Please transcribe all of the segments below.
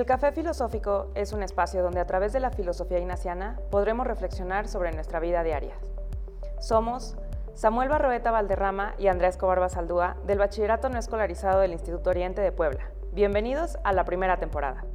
El Café Filosófico es un espacio donde a través de la filosofía ignaciana podremos reflexionar sobre nuestra vida diaria. Somos Samuel Barroeta Valderrama y Andrés Escobar Basaldúa del Bachillerato No Escolarizado del Instituto Oriente de Puebla. Bienvenidos a la primera temporada.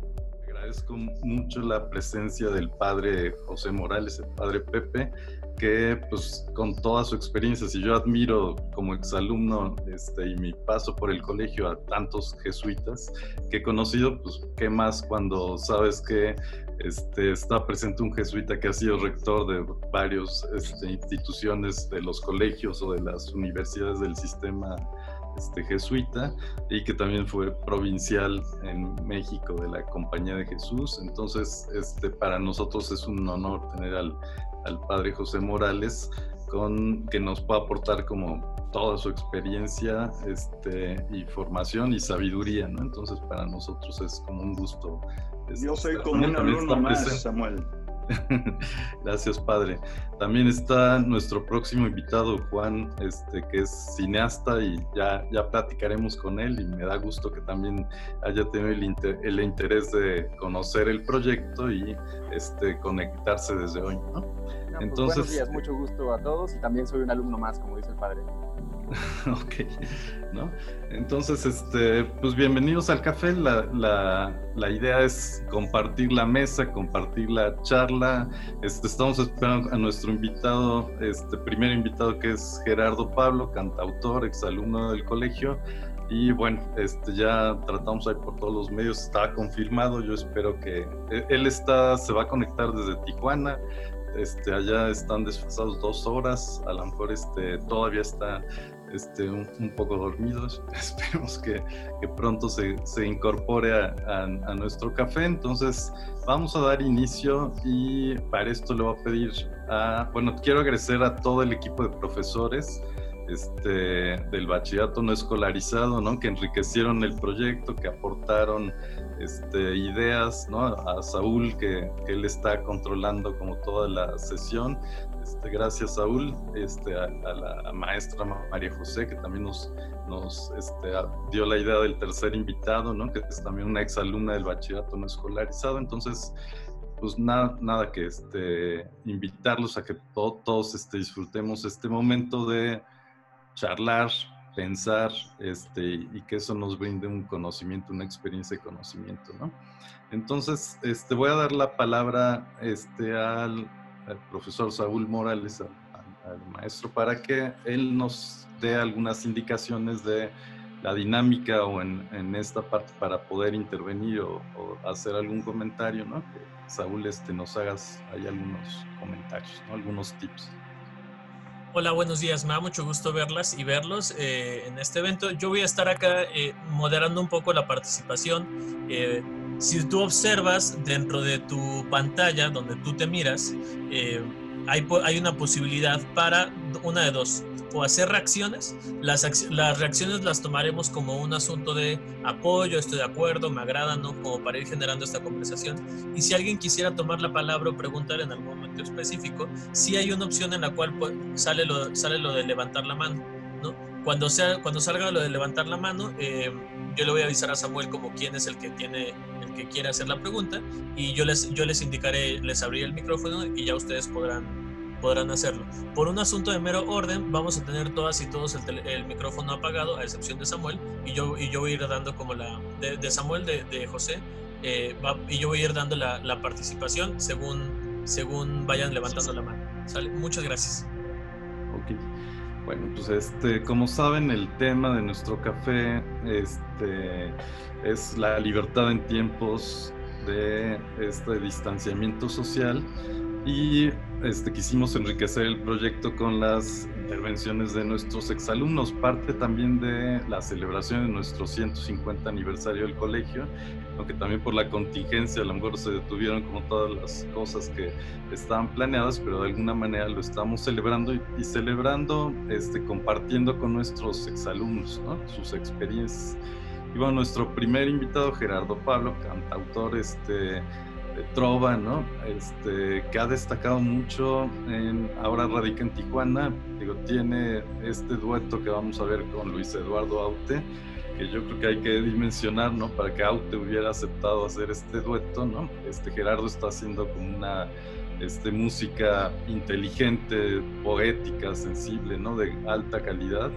Agradezco mucho la presencia del padre José Morales, el padre Pepe, que pues con toda su experiencia, si yo admiro como exalumno este, y mi paso por el colegio a tantos jesuitas que he conocido, pues qué más cuando sabes que este, está presente un jesuita que ha sido rector de varias este, instituciones de los colegios o de las universidades del sistema este, jesuita y que también fue provincial en México de la Compañía de Jesús. Entonces, este, para nosotros es un honor tener al, al padre José Morales, con, que nos pueda aportar como toda su experiencia este, y formación y sabiduría, ¿no? Entonces para nosotros es como un gusto. Este, Yo soy como un alumno más, Samuel. Gracias, padre. También está nuestro próximo invitado, Juan, este, que es cineasta y ya, ya platicaremos con él y me da gusto que también haya tenido el, interés de conocer el proyecto y este, conectarse desde hoy. ¿no? Pues, Entonces, buenos días, mucho gusto a todos y también soy un alumno más, como dice el padre. ok, ¿no? Entonces, este, pues bienvenidos al café. La, la, la, idea es compartir la mesa, compartir la charla. Este, estamos esperando a nuestro invitado, este primer invitado que es Gerardo Pablo, cantautor, exalumno del colegio. Y bueno, este, ya tratamos ahí por todos los medios, está confirmado. Yo espero que e, él está, se va a conectar desde Tijuana. Este, allá están desfasados dos horas, a lo mejor este, todavía está este, un, poco dormidos. Esperemos que, que pronto se, se incorpore a, a, nuestro café. Entonces, vamos a dar inicio y para esto le voy a pedir a, bueno, quiero agradecer a todo el equipo de profesores este, del bachillerato no escolarizado, ¿no? que enriquecieron el proyecto, que aportaron este, ideas, ¿no? a Saúl, que, que, él está controlando como toda la sesión. Este, gracias, Saúl, este, a, la maestra María José, que también nos, nos este, dio la idea del tercer invitado, ¿no? que es también una exalumna del bachillerato no escolarizado. Entonces, pues nada, nada que este, invitarlos a que todos este, disfrutemos este momento de charlar, pensar este, y que eso nos brinde un conocimiento, una experiencia de conocimiento, ¿no? Entonces, este, voy a dar la palabra este, al, profesor Saúl Morales, al, maestro, para que él nos dé algunas indicaciones de la dinámica o en, en esta parte para poder intervenir o, hacer algún comentario, ¿no? Que Saúl este, nos hagas ahí algunos comentarios, ¿no? algunos tips. Hola, buenos días. Me da mucho gusto verlas y verlos eh, en este evento. Yo voy a estar acá eh, moderando un poco la participación. Eh, si tú observas dentro de tu pantalla donde tú te miras, hay, hay una posibilidad para una de dos o hacer reacciones. Las, las reacciones las tomaremos como un asunto de apoyo, estoy de acuerdo, me agrada, ¿no? Como para ir generando esta conversación. Y si alguien quisiera tomar la palabra o preguntar en algún momento específico, sí hay una opción en la cual sale, lo, sale lo de levantar la mano, ¿no? Cuando, sea, cuando salga lo de levantar la mano, eh, yo le voy a avisar a Samuel como quién es el que tiene el que quiere hacer la pregunta y yo les yo les indicaré les abriré el micrófono y ya ustedes podrán podrán hacerlo. Por un asunto de mero orden, vamos a tener todas y todos el, micrófono apagado, a excepción de Samuel, y yo, y yo voy a ir dando como la, de, Samuel, de, de José, eh, y yo voy a ir dando la, la, participación según, según vayan levantando la mano. ¿Sale? Muchas gracias. Ok. Bueno, pues este, como saben, el tema de nuestro café este, es la libertad en tiempos de este distanciamiento social y este, quisimos enriquecer el proyecto con las intervenciones de nuestros exalumnos, parte también de la celebración de nuestro 150 aniversario del colegio, aunque también por la contingencia a lo mejor se detuvieron como todas las cosas que estaban planeadas, pero de alguna manera lo estamos celebrando y, celebrando, este, compartiendo con nuestros exalumnos ¿no? sus experiencias. Y bueno, nuestro primer invitado, Gerardo Pablo, cantautor, este, de trova, ¿no? Este, que ha destacado mucho, en, ahora radica en Tijuana, digo, tiene este dueto que vamos a ver con Luis Eduardo Aute, que yo creo que hay que dimensionar, ¿no? Para que Aute hubiera aceptado hacer este dueto, ¿no? Este Gerardo está haciendo como una este, música inteligente, poética, sensible, ¿no? De alta calidad,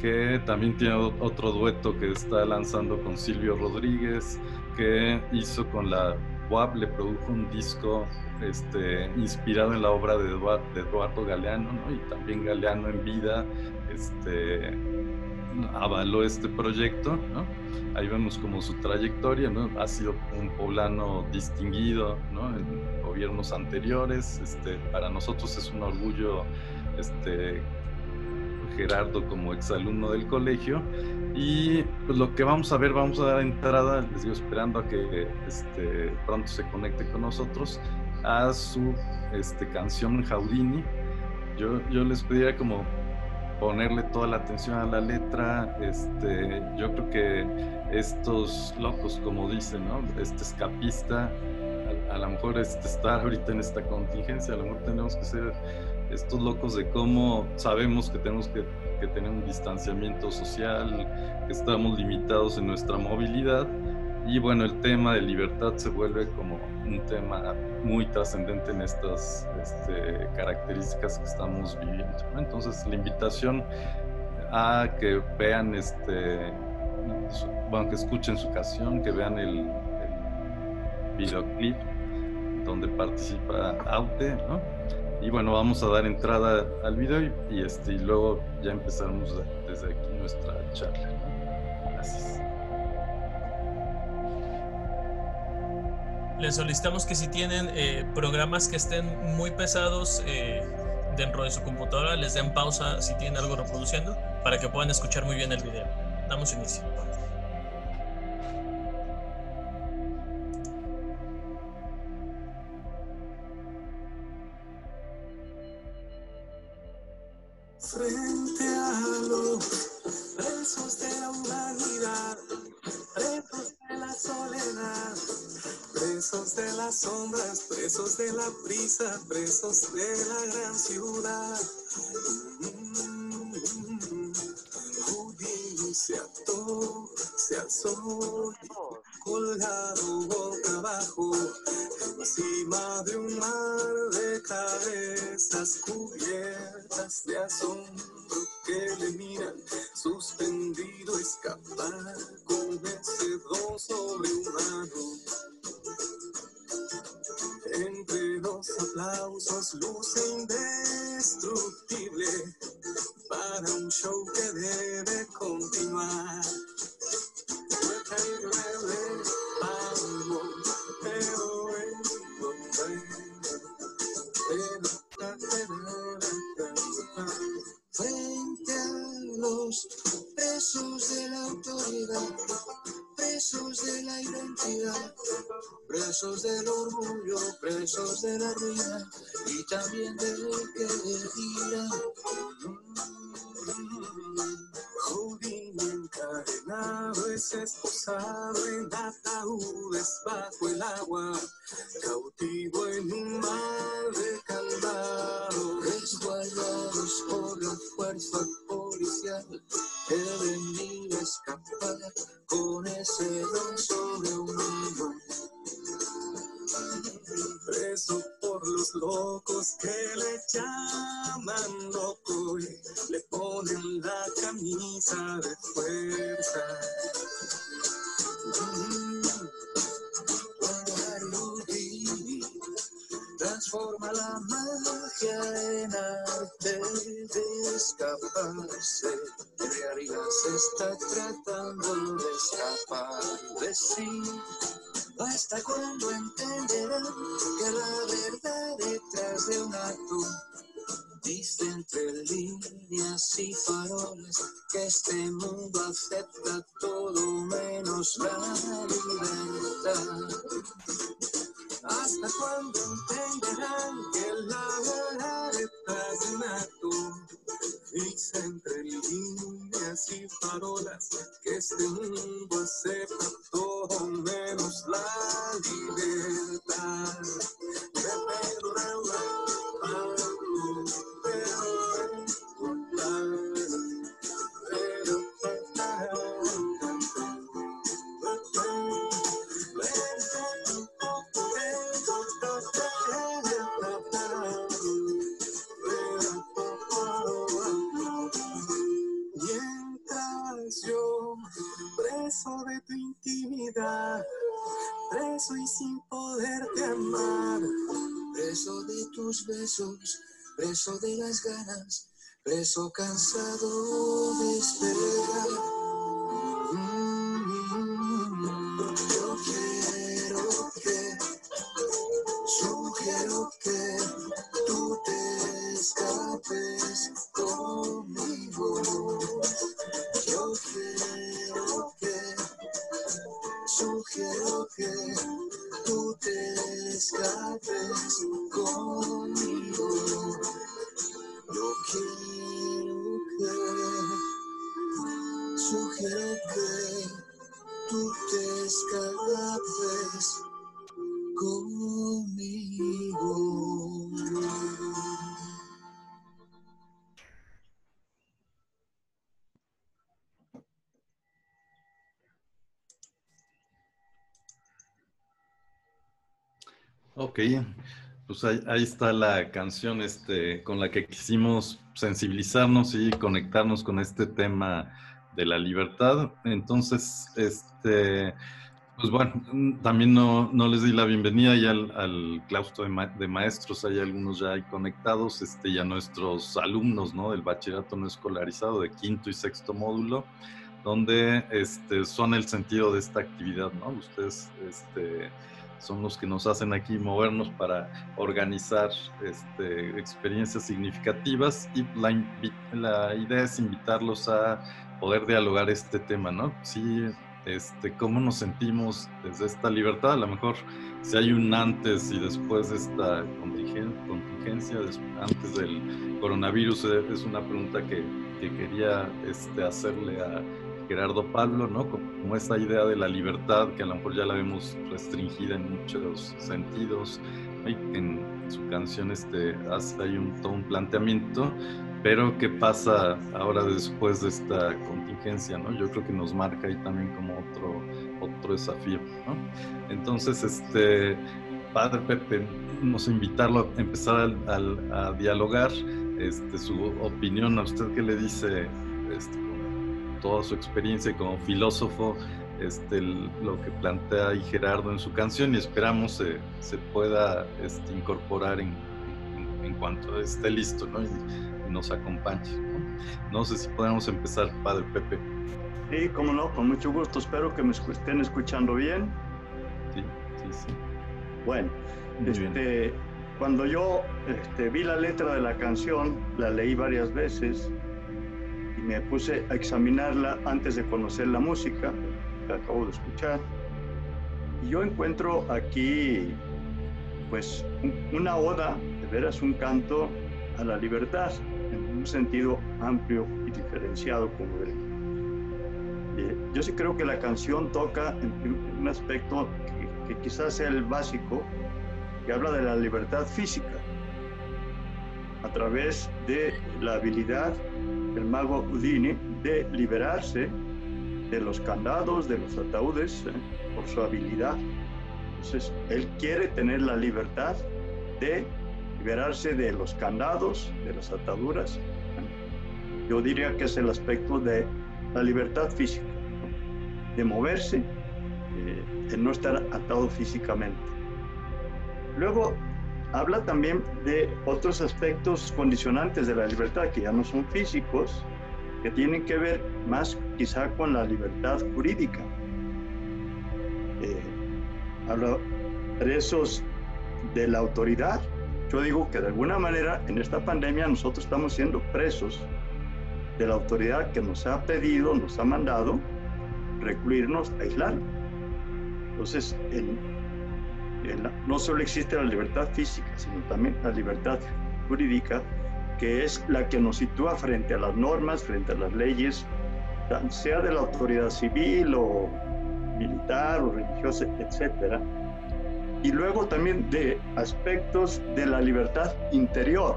que también tiene otro dueto que está lanzando con Silvio Rodríguez, que hizo con la WAP, le produjo un disco este, inspirado en la obra de Eduardo, Galeano, ¿no? Y también Galeano en vida, este, avaló este proyecto, ¿no? Ahí vemos como su trayectoria, ¿no? Ha sido un poblano distinguido, ¿no? En gobiernos anteriores, este, para nosotros es un orgullo, este, Gerardo como exalumno del colegio, y pues lo que vamos a ver, vamos a dar entrada, les digo, esperando a que este, pronto se conecte con nosotros, a su este, canción Jaudini. Yo, yo les pediría como ponerle toda la atención a la letra. Este, yo creo que estos locos, como dicen, ¿no? Este escapista, a, lo mejor este, estar ahorita en esta contingencia, a lo mejor tenemos que ser estos locos de cómo sabemos que tenemos que, que tener un distanciamiento social, que estamos limitados en nuestra movilidad. Y bueno, el tema de libertad se vuelve como un tema muy trascendente en estas este, características que estamos viviendo. Entonces, la invitación a que vean, este, bueno, que escuchen su canción, que vean el, videoclip donde participa Aute, ¿no? Y bueno, vamos a dar entrada al video y, este, y luego ya empezamos desde aquí nuestra charla. Les solicitamos que si tienen eh, programas que estén muy pesados eh, dentro de su computadora, les den pausa si tienen algo reproduciendo para que puedan escuchar muy bien el video. Damos inicio. Frente a los presos de la humanidad, la soledad presos de las sombras, presos de la prisa, presos de la gran ciudad. Houdini se ató, se alzó, colgado boca abajo, encima de un mar de cabezas cubiertas de asombro que le miran, suspendido escapar con ese don sobrehumano. Entre los aplausos luce indestructible para un show que debe continuar. Frente a presos de la autoridad, presos de la identidad, presos del orgullo, presos de la ruina y también del que dirá. Judío encadenado es esposado en ataúdes bajo el agua, cautivo en un mar de calvados, resguardados por la fuerza policial que venía a escapar con ese don sobrehumano preso por los locos que le llaman loco y le ponen la camisa de fuerza. Houdini transforma la magia en arte de escaparse. En realidad se está tratando de escapar de sí. Hasta cuando entenderán que la verdad detrás de un acto dice entre líneas y faroles que este mundo acepta todo menos la libertad. Hasta cuando entenderán que la verdad detrás de un acto dice entre líneas y farolas que este mundo acepta todo menos la libertad. intimidad, preso y sin poderte amar, preso de tus besos, preso de las ganas, preso cansado de esperar. Que tú te escapes conmigo. Yo quiero que, sugiero que tú te escapes conmigo. Ok, pues ahí, está la canción este, con la que quisimos sensibilizarnos y conectarnos con este tema de la libertad. Entonces, este, pues bueno, también no, no les di la bienvenida ya al, claustro de, de, maestros, hay algunos ya ahí conectados, este, ya nuestros alumnos ¿no? del bachillerato no escolarizado de quinto y sexto módulo, donde este, son el sentido de esta actividad, ¿no? Ustedes, este, son los que nos hacen aquí movernos para organizar este, experiencias significativas y la, la, idea es invitarlos a poder dialogar este tema, ¿no? Sí, este, cómo nos sentimos desde esta libertad, a lo mejor si hay un antes y después de esta contingencia, antes del coronavirus, es una pregunta que, que quería este, hacerle a Gerardo Pablo, ¿no? Como esta idea de la libertad que a lo mejor ya la vemos restringida en muchos sentidos. En su canción este, hace ahí un, todo un planteamiento, pero ¿qué pasa ahora después de esta contingencia, ¿no? Yo creo que nos marca ahí también como otro, otro desafío, ¿no? Entonces, este, Padre Pepe, a invitarlo a empezar a, a, a dialogar este, su opinión. ¿A usted qué le dice este, toda su experiencia como filósofo, este, lo que plantea ahí Gerardo en su canción y esperamos se, se pueda este, incorporar en, en, en, cuanto esté listo ¿no? y, y, nos acompañe. ¿no? ¿no? sé si podemos empezar, Padre Pepe. Sí, cómo no, con mucho gusto. Espero que me estén escuchando bien. Sí, sí, sí. Bueno, este, bien. cuando yo este, vi la letra de la canción, la leí varias veces me puse a examinarla antes de conocer la música que acabo de escuchar. Y yo encuentro aquí, pues, una oda, de veras un canto a la libertad, en un sentido amplio y diferenciado como. Eh, yo sí creo que la canción toca en un aspecto que, que quizás sea el básico, que habla de la libertad física, a través de la habilidad el mago Houdini de liberarse de los candados, de los ataúdes, ¿eh? por su habilidad. Entonces, él quiere tener la libertad de liberarse de los candados, de las ataduras. Yo diría que es el aspecto de la libertad física, de moverse, eh, de no estar atado físicamente. Luego, habla también de otros aspectos condicionantes de la libertad que ya no son físicos, que tienen que ver más quizá con la libertad jurídica. Eh, habla presos de la autoridad. Yo digo que de alguna manera en esta pandemia nosotros estamos siendo presos de la autoridad que nos ha pedido, nos ha mandado recluirnos, aislar. Entonces, en, no solo existe la libertad física, sino también la libertad jurídica, que es la que nos sitúa frente a las normas, frente a las leyes, sea de la autoridad civil o militar o religiosa, etc. Y luego también de aspectos de la libertad interior,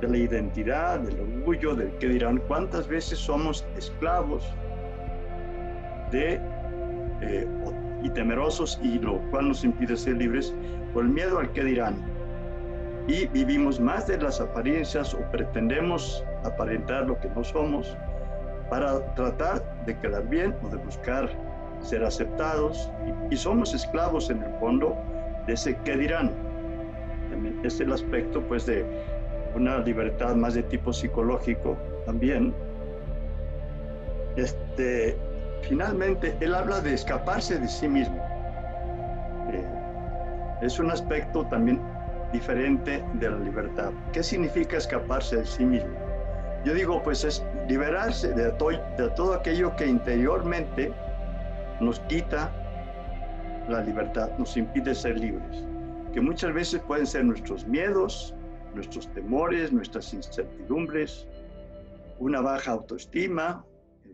de la identidad, del orgullo, del que dirán, cuántas veces somos esclavos de eh, y temerosos y lo cual nos impide ser libres por el miedo al que dirán. Y vivimos más de las apariencias o pretendemos aparentar lo que no somos para tratar de quedar bien o de buscar ser aceptados y, somos esclavos en el fondo de ese qué dirán. es el aspecto pues de una libertad más de tipo psicológico también. Este, finalmente, él habla de escaparse de sí mismo. Eh, es un aspecto también diferente de la libertad. ¿Qué significa escaparse de sí mismo? Yo digo, pues es liberarse de todo, de todo aquello que interiormente nos quita la libertad, nos impide ser libres, que muchas veces pueden ser nuestros miedos, nuestros temores, nuestras incertidumbres, una baja autoestima,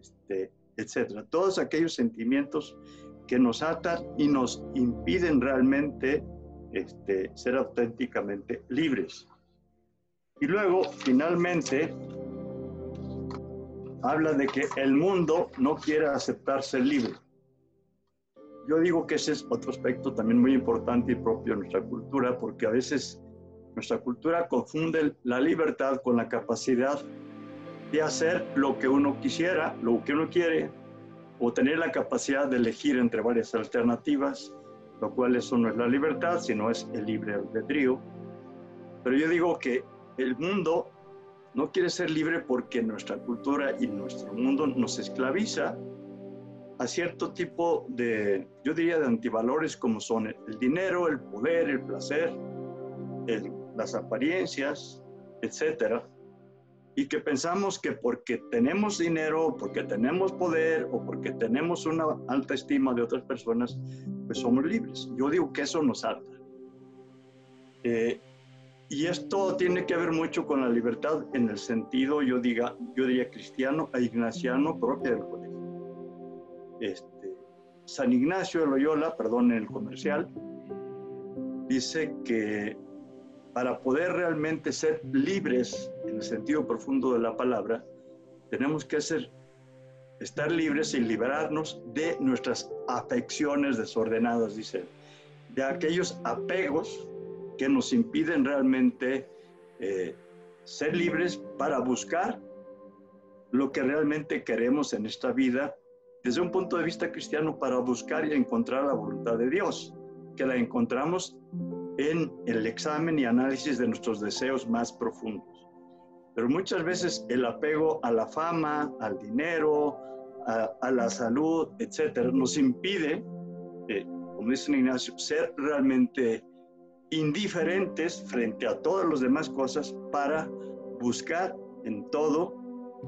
este, etcétera. Todos aquellos sentimientos que nos atan y nos impiden realmente este, ser auténticamente libres. Y luego, finalmente, habla de que el mundo no quiere aceptar ser libre. Yo digo que ese es otro aspecto también muy importante y propio de nuestra cultura, porque a veces nuestra cultura confunde la libertad con la capacidad de hacer lo que uno quisiera, lo que uno quiere, o tener la capacidad de elegir entre varias alternativas, lo cual eso no es la libertad, sino es el libre albedrío. Pero yo digo que el mundo no quiere ser libre porque nuestra cultura y nuestro mundo nos esclaviza a cierto tipo de, yo diría, de antivalores como son el dinero, el poder, el placer, las apariencias, etcétera y que pensamos que porque tenemos dinero, porque tenemos poder o porque tenemos una alta estima de otras personas, pues somos libres. Yo digo que eso nos ata. Eh, y esto tiene que ver mucho con la libertad en el sentido, yo, diga, yo diría cristiano e ignaciano propio del colegio. Este, San Ignacio de Loyola, perdón, en el comercial, dice que para poder realmente ser libres en el sentido profundo de la palabra, tenemos que ser, estar libres y liberarnos de nuestras afecciones desordenadas, dice, de aquellos apegos que nos impiden realmente eh, ser libres para buscar lo que realmente queremos en esta vida desde un punto de vista cristiano para buscar y encontrar la voluntad de Dios, que la encontramos en el examen y análisis de nuestros deseos más profundos. Pero muchas veces el apego a la fama, al dinero, a, la salud, etcétera, nos impide, eh, como dice Ignacio, ser realmente indiferentes frente a todas las demás cosas para buscar en todo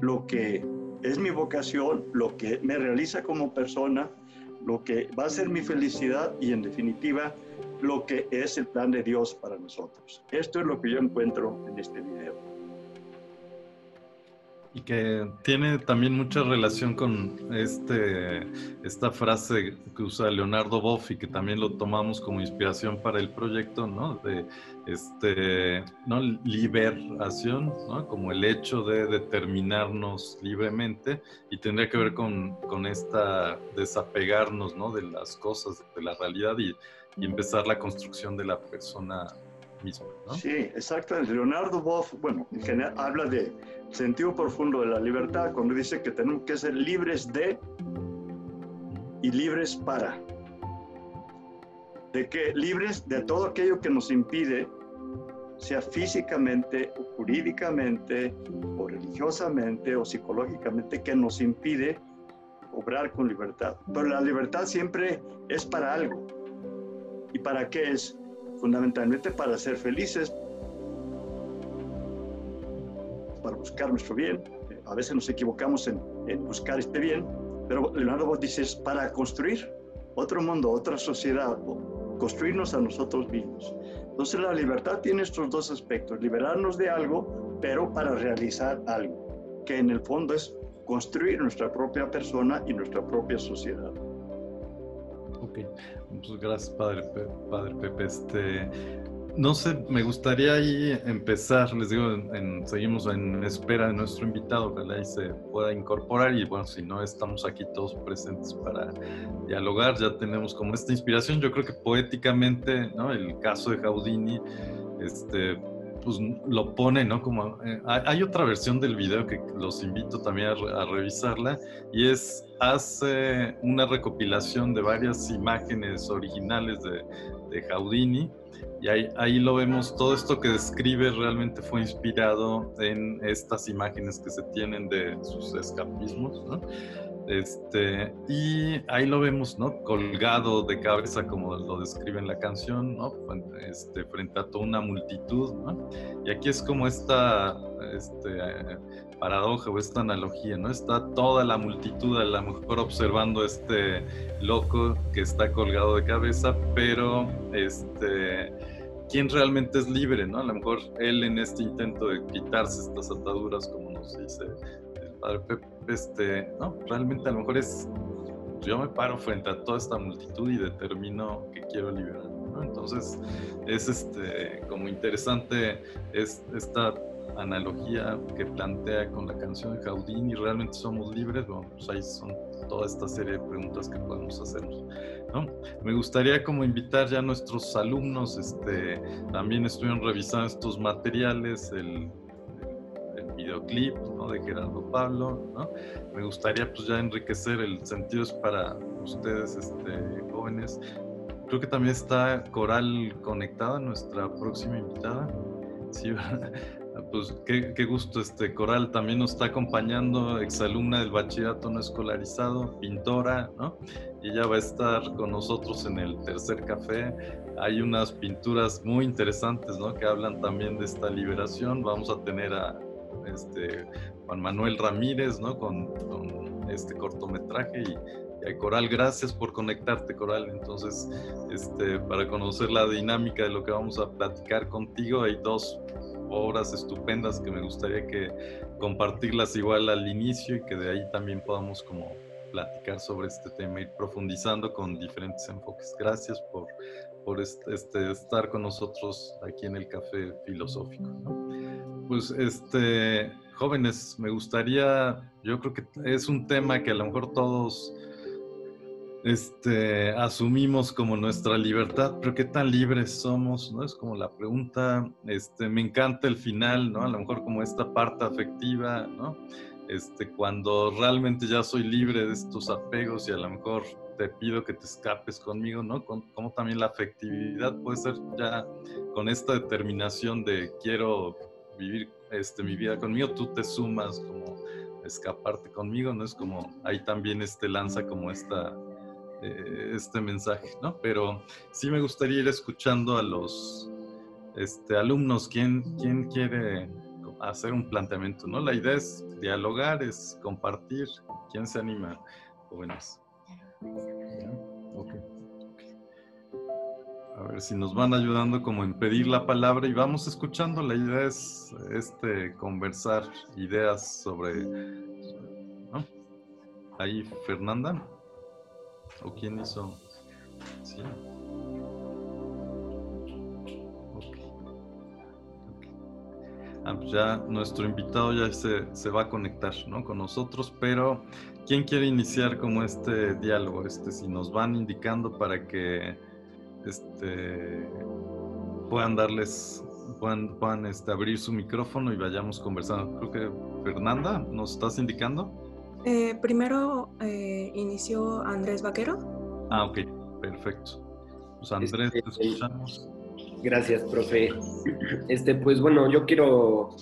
lo que es mi vocación, lo que me realiza como persona, lo que va a ser mi felicidad y en definitiva lo que es el plan de Dios para nosotros. Esto es lo que yo encuentro en este video. Y que tiene también mucha relación con este, esta frase que usa Leonardo Boff que también lo tomamos como inspiración para el proyecto, ¿no? De este, ¿no? liberación, ¿no? Como el hecho de determinarnos libremente y tendría que ver con, con esta desapegarnos, ¿no? De las cosas, de la realidad y y empezar la construcción de la persona misma. ¿no? Sí, exactamente. Leonardo Boff, bueno, en general habla de sentido profundo de la libertad cuando dice que tenemos que ser libres de y libres para. De que libres de todo aquello que nos impide, sea físicamente, o jurídicamente, o religiosamente, o psicológicamente, que nos impide obrar con libertad. Pero la libertad siempre es para algo ¿Y para qué es? Fundamentalmente para ser felices, para buscar nuestro bien. A veces nos equivocamos en, buscar este bien, pero Leonardo vos dice es para construir otro mundo, otra sociedad, construirnos a nosotros mismos. Entonces la libertad tiene estos dos aspectos, liberarnos de algo, pero para realizar algo, que en el fondo es construir nuestra propia persona y nuestra propia sociedad. Ok, pues gracias, padre, padre Pepe. Este, no sé, me gustaría ahí empezar, les digo, seguimos en espera de nuestro invitado, ojalá y se pueda incorporar y bueno, si no, estamos aquí todos presentes para dialogar, ya tenemos como esta inspiración, yo creo que poéticamente, ¿no? El caso de Gaudini, este, pues lo pone, ¿no? Como eh, hay otra versión del video que los invito también a, revisarla y es hace una recopilación de varias imágenes originales de, de Houdini y ahí, ahí, lo vemos, todo esto que describe realmente fue inspirado en estas imágenes que se tienen de sus escapismos, ¿no? Este, y ahí lo vemos, ¿no? Colgado de cabeza, como lo describe en la canción, ¿no? Este, frente a toda una multitud, ¿no? Y aquí es como esta este, paradoja o esta analogía, ¿no? Está toda la multitud a lo mejor observando este loco que está colgado de cabeza, pero este, ¿quién realmente es libre, ¿no? A lo mejor él en este intento de quitarse estas ataduras, como nos dice padre Pepe, este, no, realmente a lo mejor es, yo me paro frente a toda esta multitud y determino que quiero liberar, ¿no? Entonces es este, como interesante es esta analogía que plantea con la canción de Jaudín y realmente somos libres, bueno, pues ahí son toda esta serie de preguntas que podemos hacernos. ¿no? Me gustaría como invitar ya a nuestros alumnos, este, también estuvieron revisando estos materiales, el videoclip ¿no? de Gerardo Pablo. ¿no? Me gustaría pues ya enriquecer el sentido para ustedes este, jóvenes. Creo que también está Coral conectada, nuestra próxima invitada. Sí, pues qué, qué, gusto, este Coral también nos está acompañando, exalumna del bachillerato no escolarizado, pintora, ¿no? Y ella va a estar con nosotros en el tercer café. Hay unas pinturas muy interesantes, ¿no? Que hablan también de esta liberación. Vamos a tener a este, Juan Manuel Ramírez, ¿no? Con, este cortometraje y, Coral, gracias por conectarte, Coral. Entonces, este, para conocer la dinámica de lo que vamos a platicar contigo, hay dos obras estupendas que me gustaría que compartirlas igual al inicio y que de ahí también podamos como platicar sobre este tema, ir profundizando con diferentes enfoques. Gracias por, por este, estar con nosotros aquí en el Café Filosófico. Pues este, jóvenes, me gustaría, yo creo que es un tema que a lo mejor todos este, asumimos como nuestra libertad, pero qué tan libres somos, ¿no? Es como la pregunta, este, me encanta el final, ¿no? A lo mejor como esta parte afectiva, ¿no? Este, cuando realmente ya soy libre de estos apegos y a lo mejor te pido que te escapes conmigo, ¿no? como también la afectividad puede ser ya con esta determinación de quiero vivir este, mi vida conmigo, tú te sumas como escaparte conmigo, ¿no? Es como ahí también este lanza como esta, eh, este mensaje, ¿no? Pero sí me gustaría ir escuchando a los este, alumnos, ¿quién, quién quiere hacer un planteamiento, ¿no? La idea es dialogar, es compartir, ¿quién se anima, jóvenes? A ver si nos van ayudando como en pedir la palabra y vamos escuchando. La idea es este conversar ideas sobre ahí Fernanda o quién hizo sí. Ah, pues ya nuestro invitado ya se, se, va a conectar ¿no? con nosotros, pero ¿quién quiere iniciar como este diálogo? Este, si nos van indicando para que este, puedan darles, puedan, puedan este, abrir su micrófono y vayamos conversando. Creo que Fernanda, ¿nos estás indicando? Eh, primero eh, inició Andrés Vaquero. Ah, ok, perfecto. Pues Andrés, te este, escuchamos. Gracias, profe. Este, pues bueno, yo quiero,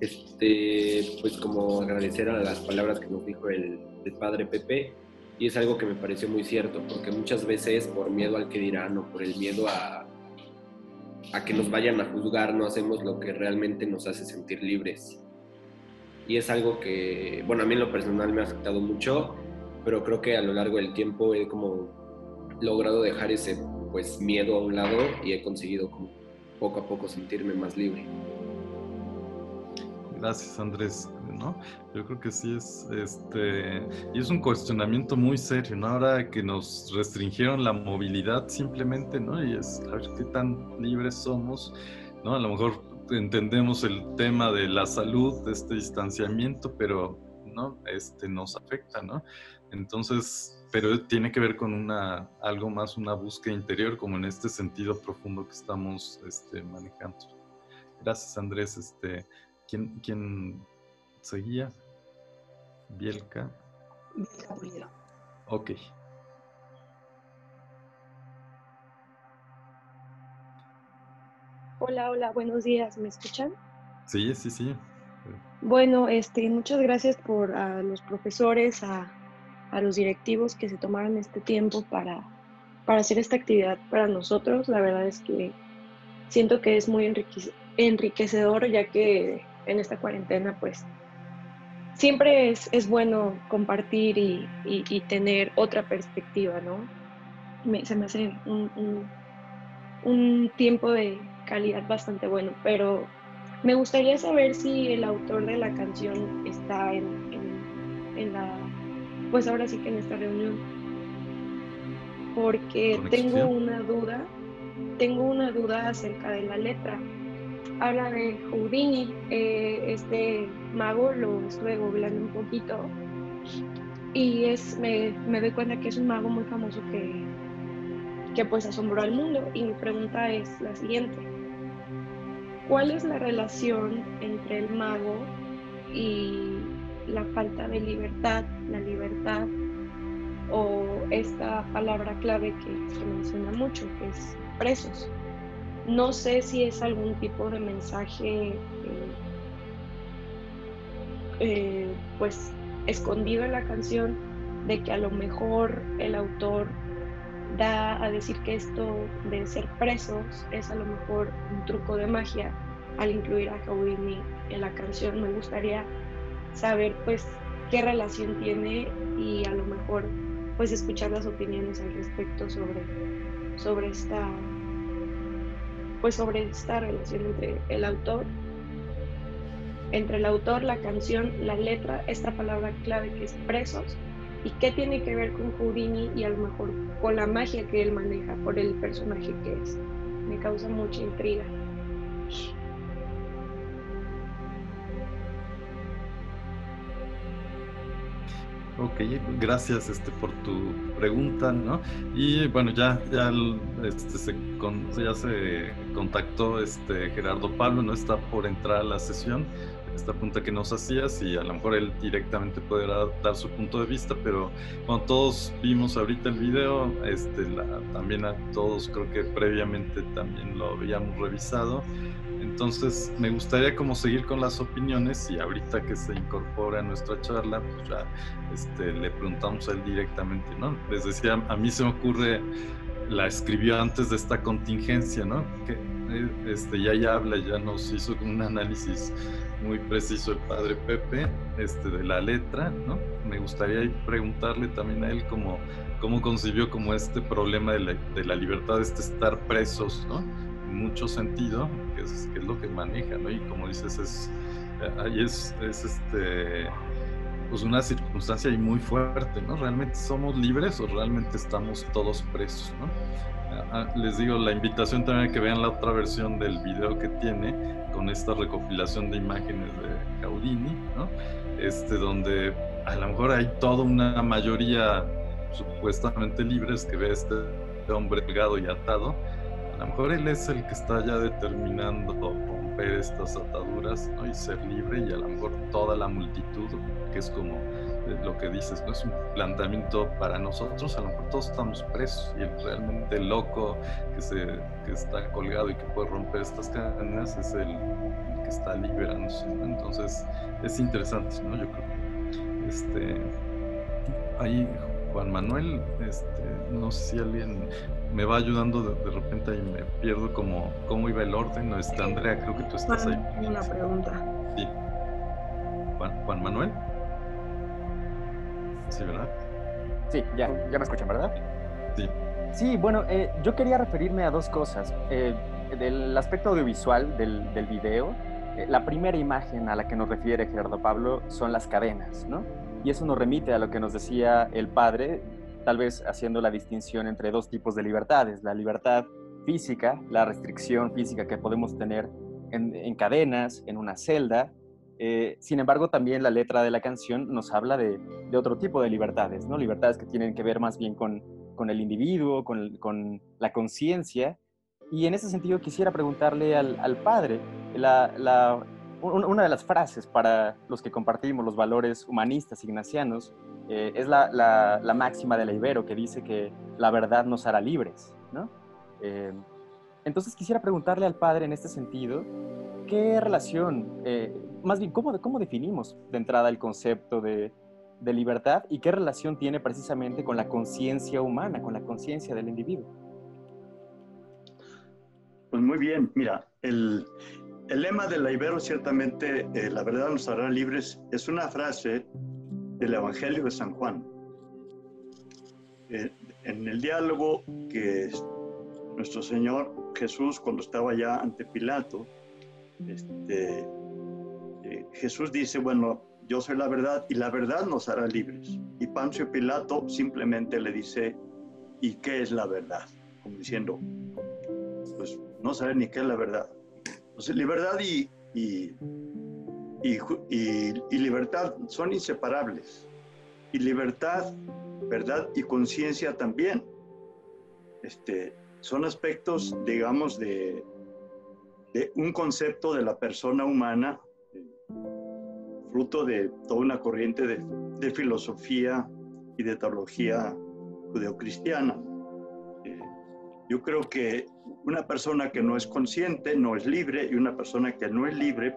este, pues como agradecer a las palabras que nos dijo el, el padre Pepe y es algo que me pareció muy cierto, porque muchas veces por miedo al que dirán o por el miedo a, a que nos vayan a juzgar no hacemos lo que realmente nos hace sentir libres. Y es algo que, bueno, a mí lo personal me ha afectado mucho, pero creo que a lo largo del tiempo he como logrado dejar ese pues miedo a un lado y he conseguido poco a poco sentirme más libre. Gracias Andrés. Yo creo que sí es, este, y es un cuestionamiento muy serio, ¿no? Ahora que nos restringieron la movilidad simplemente, ¿no? Y es, a ver qué tan libres somos, ¿no? A lo mejor entendemos el tema de la salud, de este distanciamiento, pero, ¿no? Este nos afecta, ¿no? Entonces, pero tiene que ver con una, algo más, una búsqueda interior, como en este sentido profundo que estamos este, manejando. Gracias, Andrés. Este, ¿quién, quién seguía? Bielka. Bielka Pulido. Ok. Hola, hola, buenos días, ¿me escuchan? Sí, sí, sí. Bueno, este, muchas gracias por a los profesores, a, a los directivos que se tomaron este tiempo para, para hacer esta actividad para nosotros. La verdad es que siento que es muy enriquecedor ya que en esta cuarentena pues siempre es, es bueno compartir y, y, y, tener otra perspectiva, ¿no? Me, se me hace un, un, un tiempo de calidad bastante bueno, pero me gustaría saber si el autor de la canción está en, en, en la, pues ahora sí que en esta reunión, porque tengo una duda, tengo una duda acerca de la letra. Habla de Houdini, eh, este mago lo estuve googleando un poquito y es, me, me doy cuenta que es un mago muy famoso que, que pues asombró al mundo y mi pregunta es la siguiente ¿Cuál es la relación entre el mago y la falta de libertad, la libertad o esta palabra clave que se menciona mucho, que es presos? No sé si es algún tipo de mensaje eh, eh, pues escondido en la canción de que a lo mejor el autor da a decir que esto de ser presos es a lo mejor un truco de magia al incluir a Houdini en la canción. Me gustaría saber pues qué relación tiene y a lo mejor pues escuchar las opiniones al respecto sobre, sobre esta pues sobre esta relación entre el autor entre el autor, la canción, la letra, esta palabra clave que es presos y qué tiene que ver con Houdini y a lo mejor con la magia que él maneja por el personaje que es. Me causa mucha intriga. Ok, gracias este, por tu pregunta, ¿no? Y bueno, ya, ya, este, se, ya se contactó este Gerardo Pablo, ¿no? Está por entrar a la sesión, esta pregunta que nos hacías y a lo mejor él directamente podrá dar su punto de vista, pero cuando todos vimos ahorita el video, este, la, también a todos creo que previamente también lo habíamos revisado, entonces, me gustaría como seguir con las opiniones y ahorita que se incorpora a nuestra charla, pues ya este, le preguntamos a él directamente, ¿no? Les decía, a mí se me ocurre, la escribió antes de esta contingencia, ¿no? Que eh, este, ya ya habla, ya nos hizo un análisis muy preciso el padre Pepe este, de la letra, ¿no? Me gustaría preguntarle también a él cómo, cómo concibió como este problema de la, de la libertad, este estar presos, ¿no? Mucho sentido, que es, lo que maneja, ¿no? Y como dices, es, ahí es, es este, pues una circunstancia ahí muy fuerte, ¿no? ¿Realmente somos libres o realmente estamos todos presos, ¿no? Les digo, la invitación también a que vean la otra versión del video que tiene con esta recopilación de imágenes de Caudini, ¿no? Este, donde a lo mejor hay toda una mayoría supuestamente libres que ve este hombre pegado y atado, a lo mejor él es el que está ya determinando romper estas ataduras y ser libre y a lo mejor toda la multitud, que es como eh, lo que dices, no es un planteamiento para nosotros, a lo mejor todos estamos presos y el realmente loco que, se, que está colgado y que puede romper estas cadenas es el, que está liberándose. Entonces es interesante, ¿no? Yo creo. Este, ahí Juan Manuel, este, no sé si alguien me va ayudando de, repente y me pierdo como cómo iba el orden. No está Andrea, creo que tú estás ahí. Una pregunta. Sí. Juan, Manuel. Sí, ¿verdad? Sí, ya, ya me escuchan, ¿verdad? Sí. Sí, bueno, eh, yo quería referirme a dos cosas. Eh, del aspecto audiovisual del, del video, eh, la primera imagen a la que nos refiere Gerardo Pablo son las cadenas, ¿no? Y eso nos remite a lo que nos decía el padre tal vez haciendo la distinción entre dos tipos de libertades, la libertad física, la restricción física que podemos tener en, cadenas, en una celda. Eh, sin embargo, también la letra de la canción nos habla de, otro tipo de libertades, ¿no? libertades que tienen que ver más bien con, con el individuo, con, con la conciencia. Y en ese sentido quisiera preguntarle al, padre, la, una de las frases para los que compartimos los valores humanistas ignacianos eh, es la, la, máxima de la Ibero que dice que la verdad nos hará libres. ¿no? Eh, entonces quisiera preguntarle al padre en este sentido, ¿qué relación, eh, más bien, ¿cómo, cómo definimos de entrada el concepto de, de libertad y qué relación tiene precisamente con la conciencia humana, con la conciencia del individuo? Pues muy bien, mira, el, el lema de la Ibero ciertamente, la verdad nos hará libres, es una frase del Evangelio de San Juan. Eh, en el diálogo que nuestro Señor Jesús, cuando estaba ya ante Pilato, este, eh, Jesús dice, bueno, yo soy la verdad y la verdad nos hará libres. Y Pancio Pilato simplemente le dice, ¿y qué es la verdad? Como diciendo, pues no sabe ni qué es la verdad. Entonces, libertad y, y, y, libertad son inseparables. Y libertad, verdad y conciencia también. Este, son aspectos, digamos, de, de un concepto de la persona humana fruto de toda una corriente de, filosofía y de teología judeocristiana. Eh, yo creo que una persona que no es consciente no es libre y una persona que no es libre,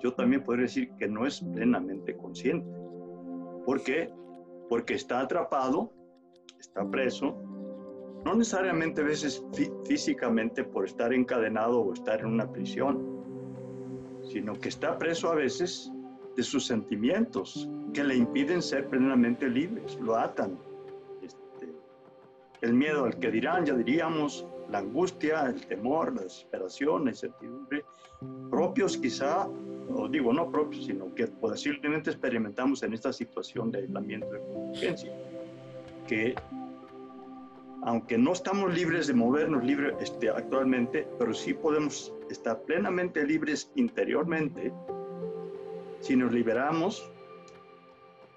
yo también podría decir que no es plenamente consciente. ¿Por qué? Porque está atrapado, está preso, no necesariamente a veces físicamente por estar encadenado o estar en una prisión, sino que está preso a veces de sus sentimientos que le impiden ser plenamente libres, lo atan. Este, el miedo al que dirán, ya diríamos, la angustia, el temor, la desesperación, la incertidumbre, propios quizá, o digo no propios, sino que posiblemente experimentamos en esta situación de aislamiento de conciencia, que aunque no estamos libres de movernos libre, este, actualmente, pero sí podemos estar plenamente libres interiormente si nos liberamos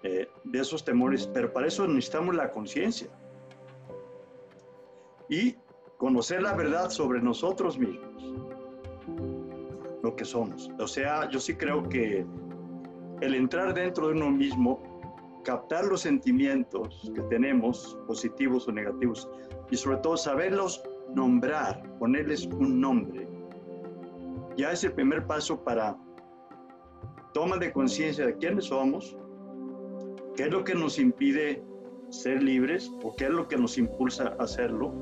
eh, de esos temores, pero para eso necesitamos la conciencia. Y conocer la verdad sobre nosotros mismos, lo que somos. O sea, yo sí creo que el entrar dentro de uno mismo, captar los sentimientos que tenemos, positivos o negativos, y sobre todo saberlos nombrar, ponerles un nombre, ya es el primer paso para toma de conciencia de quiénes somos, qué es lo que nos impide ser libres o qué es lo que nos impulsa a hacerlo.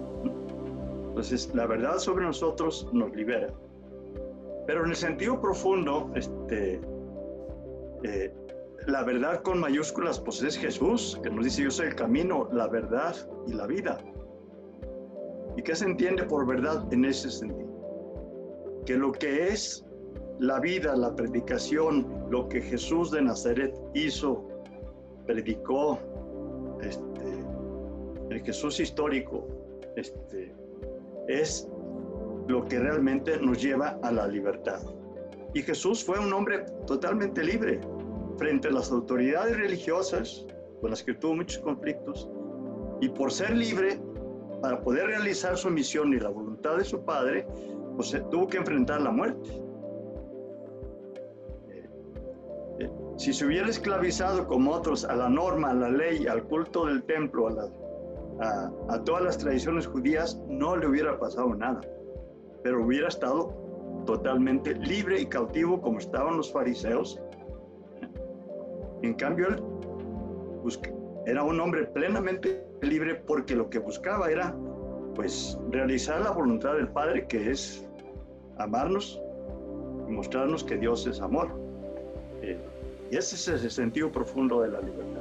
Entonces, la verdad sobre nosotros nos libera. Pero en el sentido profundo, este, eh, la verdad con mayúsculas, pues es Jesús, que nos dice, yo soy el camino, la verdad y la vida. ¿Y qué se entiende por verdad en ese sentido? Que lo que es la vida, la predicación, lo que Jesús de Nazaret hizo, predicó, este, el Jesús histórico, este, es lo que realmente nos lleva a la libertad. Y Jesús fue un hombre totalmente libre frente a las autoridades religiosas con las que tuvo muchos conflictos. Y por ser libre, para poder realizar su misión y la voluntad de su Padre, pues tuvo que enfrentar la muerte. Si se hubiera esclavizado como otros a la norma, a la ley, al culto del templo, a, a, todas las tradiciones judías, no le hubiera pasado nada. Pero hubiera estado totalmente libre y cautivo como estaban los fariseos. En cambio, él era un hombre plenamente libre porque lo que buscaba era pues realizar la voluntad del Padre que es amarnos y mostrarnos que Dios es amor. Eh, y ese es el sentido profundo de la libertad.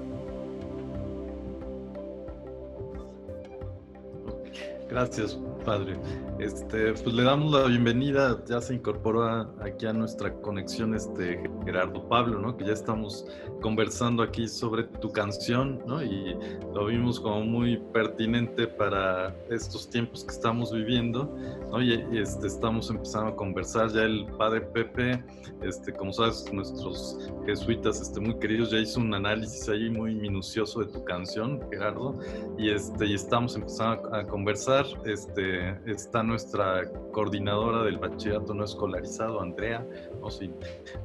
Gracias, padre. Este, pues le damos la bienvenida, ya se incorporó aquí a nuestra conexión este Gerardo Pablo, ¿no? Que ya estamos conversando aquí sobre tu canción, ¿no? Y lo vimos como muy pertinente para estos tiempos que estamos viviendo, ¿no? Y, este, estamos empezando a conversar, ya el padre Pepe, este, como sabes, nuestros jesuitas este, muy queridos, ya hizo un análisis ahí muy minucioso de tu canción, Gerardo, y, este, y estamos empezando a conversar, este está nuestra coordinadora del bachillerato no escolarizado, Andrea,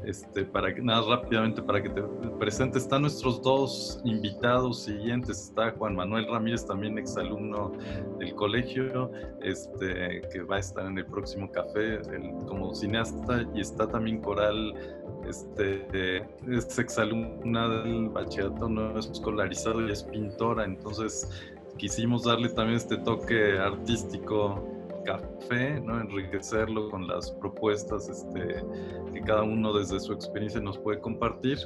este, para que, nada rápidamente para que te presente, están nuestros dos invitados siguientes, está Juan Manuel Ramírez, también exalumno del colegio, este, que va a estar en el próximo café como cineasta, y está también Coral este, es exalumna del bachillerato no escolarizado y es pintora, entonces quisimos darle también este toque artístico café, ¿no? enriquecerlo con las propuestas este, que cada uno desde su experiencia nos puede compartir.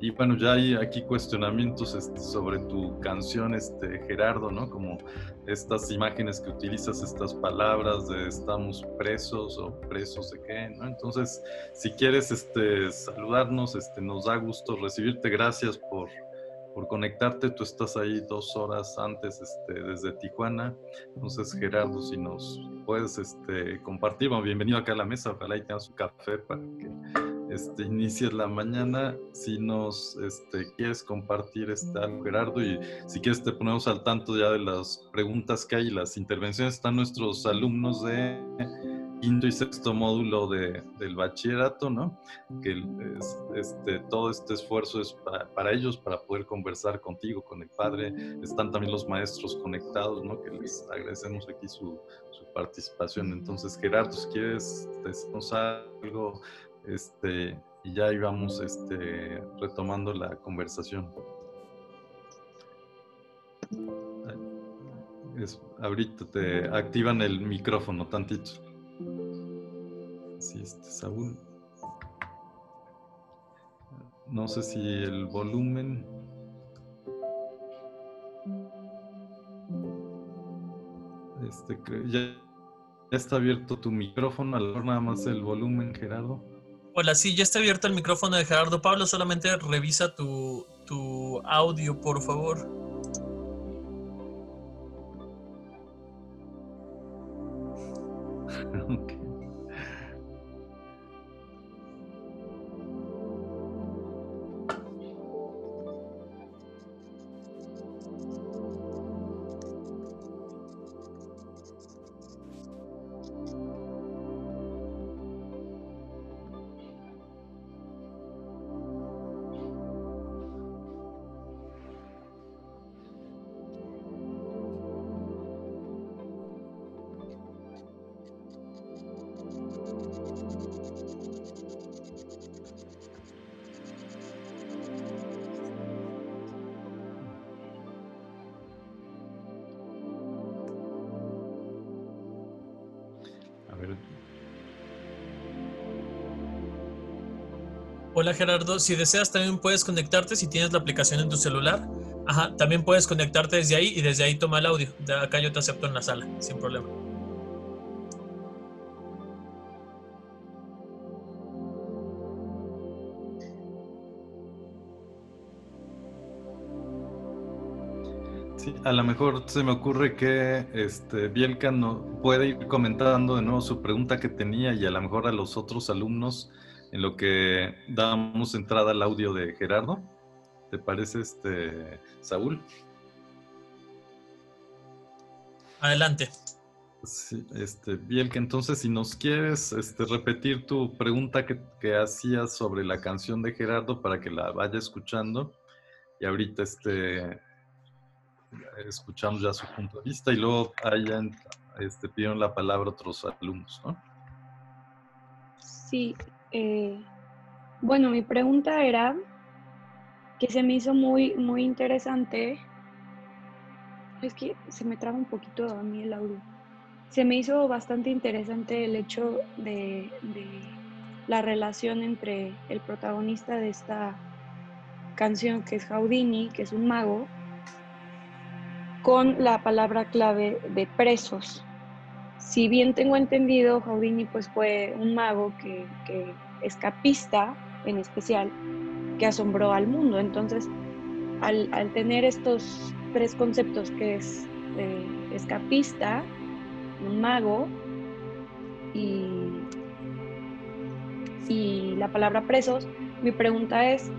Y bueno, ya hay aquí cuestionamientos este, sobre tu canción, este, Gerardo, ¿no? Como estas imágenes que utilizas, estas palabras de estamos presos o presos de qué, ¿no? Entonces, si quieres este, saludarnos, este, nos da gusto recibirte. Gracias por por conectarte. Tú estás ahí dos horas antes este, desde Tijuana. Entonces, Gerardo, si nos puedes este, compartir, bueno, bienvenido acá a la mesa. Ojalá y tengas un café para que este, inicies la mañana. Si nos este, quieres compartir algo, Gerardo, y si quieres te ponemos al tanto ya de las preguntas que hay y las intervenciones. Están nuestros alumnos de quinto y sexto módulo de, del bachillerato, ¿no? Que este, todo este esfuerzo es para, ellos, para poder conversar contigo, con el padre. Están también los maestros conectados, ¿no? Que les agradecemos aquí su, participación. Entonces, Gerardo, si quieres decirnos algo, este, y ya íbamos este, retomando la conversación. ahorita te activan el micrófono tantito. Sí, este Saúl. No sé si el volumen. Este, ya, está abierto tu micrófono, a lo nada más el volumen, Gerardo. Hola, sí, ya está abierto el micrófono de Gerardo. Pablo, solamente revisa tu, tu audio, por favor. Gerardo, si deseas también puedes conectarte si tienes la aplicación en tu celular. Ajá, también puedes conectarte desde ahí y desde ahí toma el audio. De acá yo te acepto en la sala, sin problema. Sí, a lo mejor se me ocurre que este, Bielka no, puede ir comentando de nuevo su pregunta que tenía y a lo mejor a los otros alumnos en lo que damos entrada al audio de Gerardo. ¿Te parece, este, Saúl? Adelante. Sí, este, que entonces si nos quieres este, repetir tu pregunta que, que, hacías sobre la canción de Gerardo para que la vaya escuchando y ahorita este, escuchamos ya su punto de vista y luego hayan, este, pidieron la palabra otros alumnos, ¿no? Sí, eh, bueno, mi pregunta era que se me hizo muy, muy interesante. Es que se me traba un poquito a mí el audio. Se me hizo bastante interesante el hecho de, la relación entre el protagonista de esta canción, que es Houdini, que es un mago, con la palabra clave de presos si bien tengo entendido, Houdini pues fue un mago que, escapista en especial, que asombró al mundo. Entonces, al, tener estos tres conceptos que es eh, escapista, un mago y, y, la palabra presos, mi pregunta es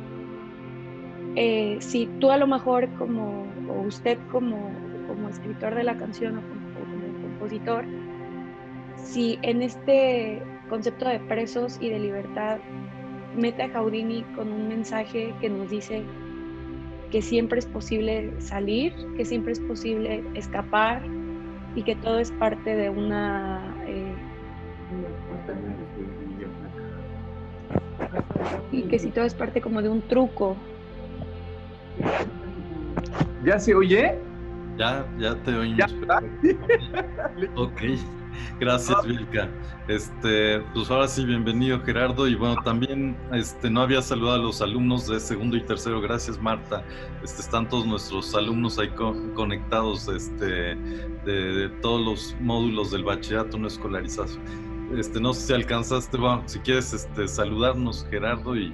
eh, si tú a lo mejor como, o usted como, como escritor de la canción o como compositor, si en este concepto de presos y de libertad mete a Jaudini con un mensaje que nos dice que siempre es posible salir, que siempre es posible escapar y que todo es parte de una... Eh, y que si todo es parte como de un truco. ¿Ya se oye? Ya, ya te oímos. ok. Gracias, Vilca. Este, pues ahora sí, bienvenido Gerardo. Y bueno, también este, no había saludado a los alumnos de segundo y tercero. Gracias, Marta. Este, están todos nuestros alumnos ahí conectados este, de, todos los módulos del bachillerato no escolarizado. Este, no sé si alcanzaste, bueno, si quieres este, saludarnos, Gerardo, y.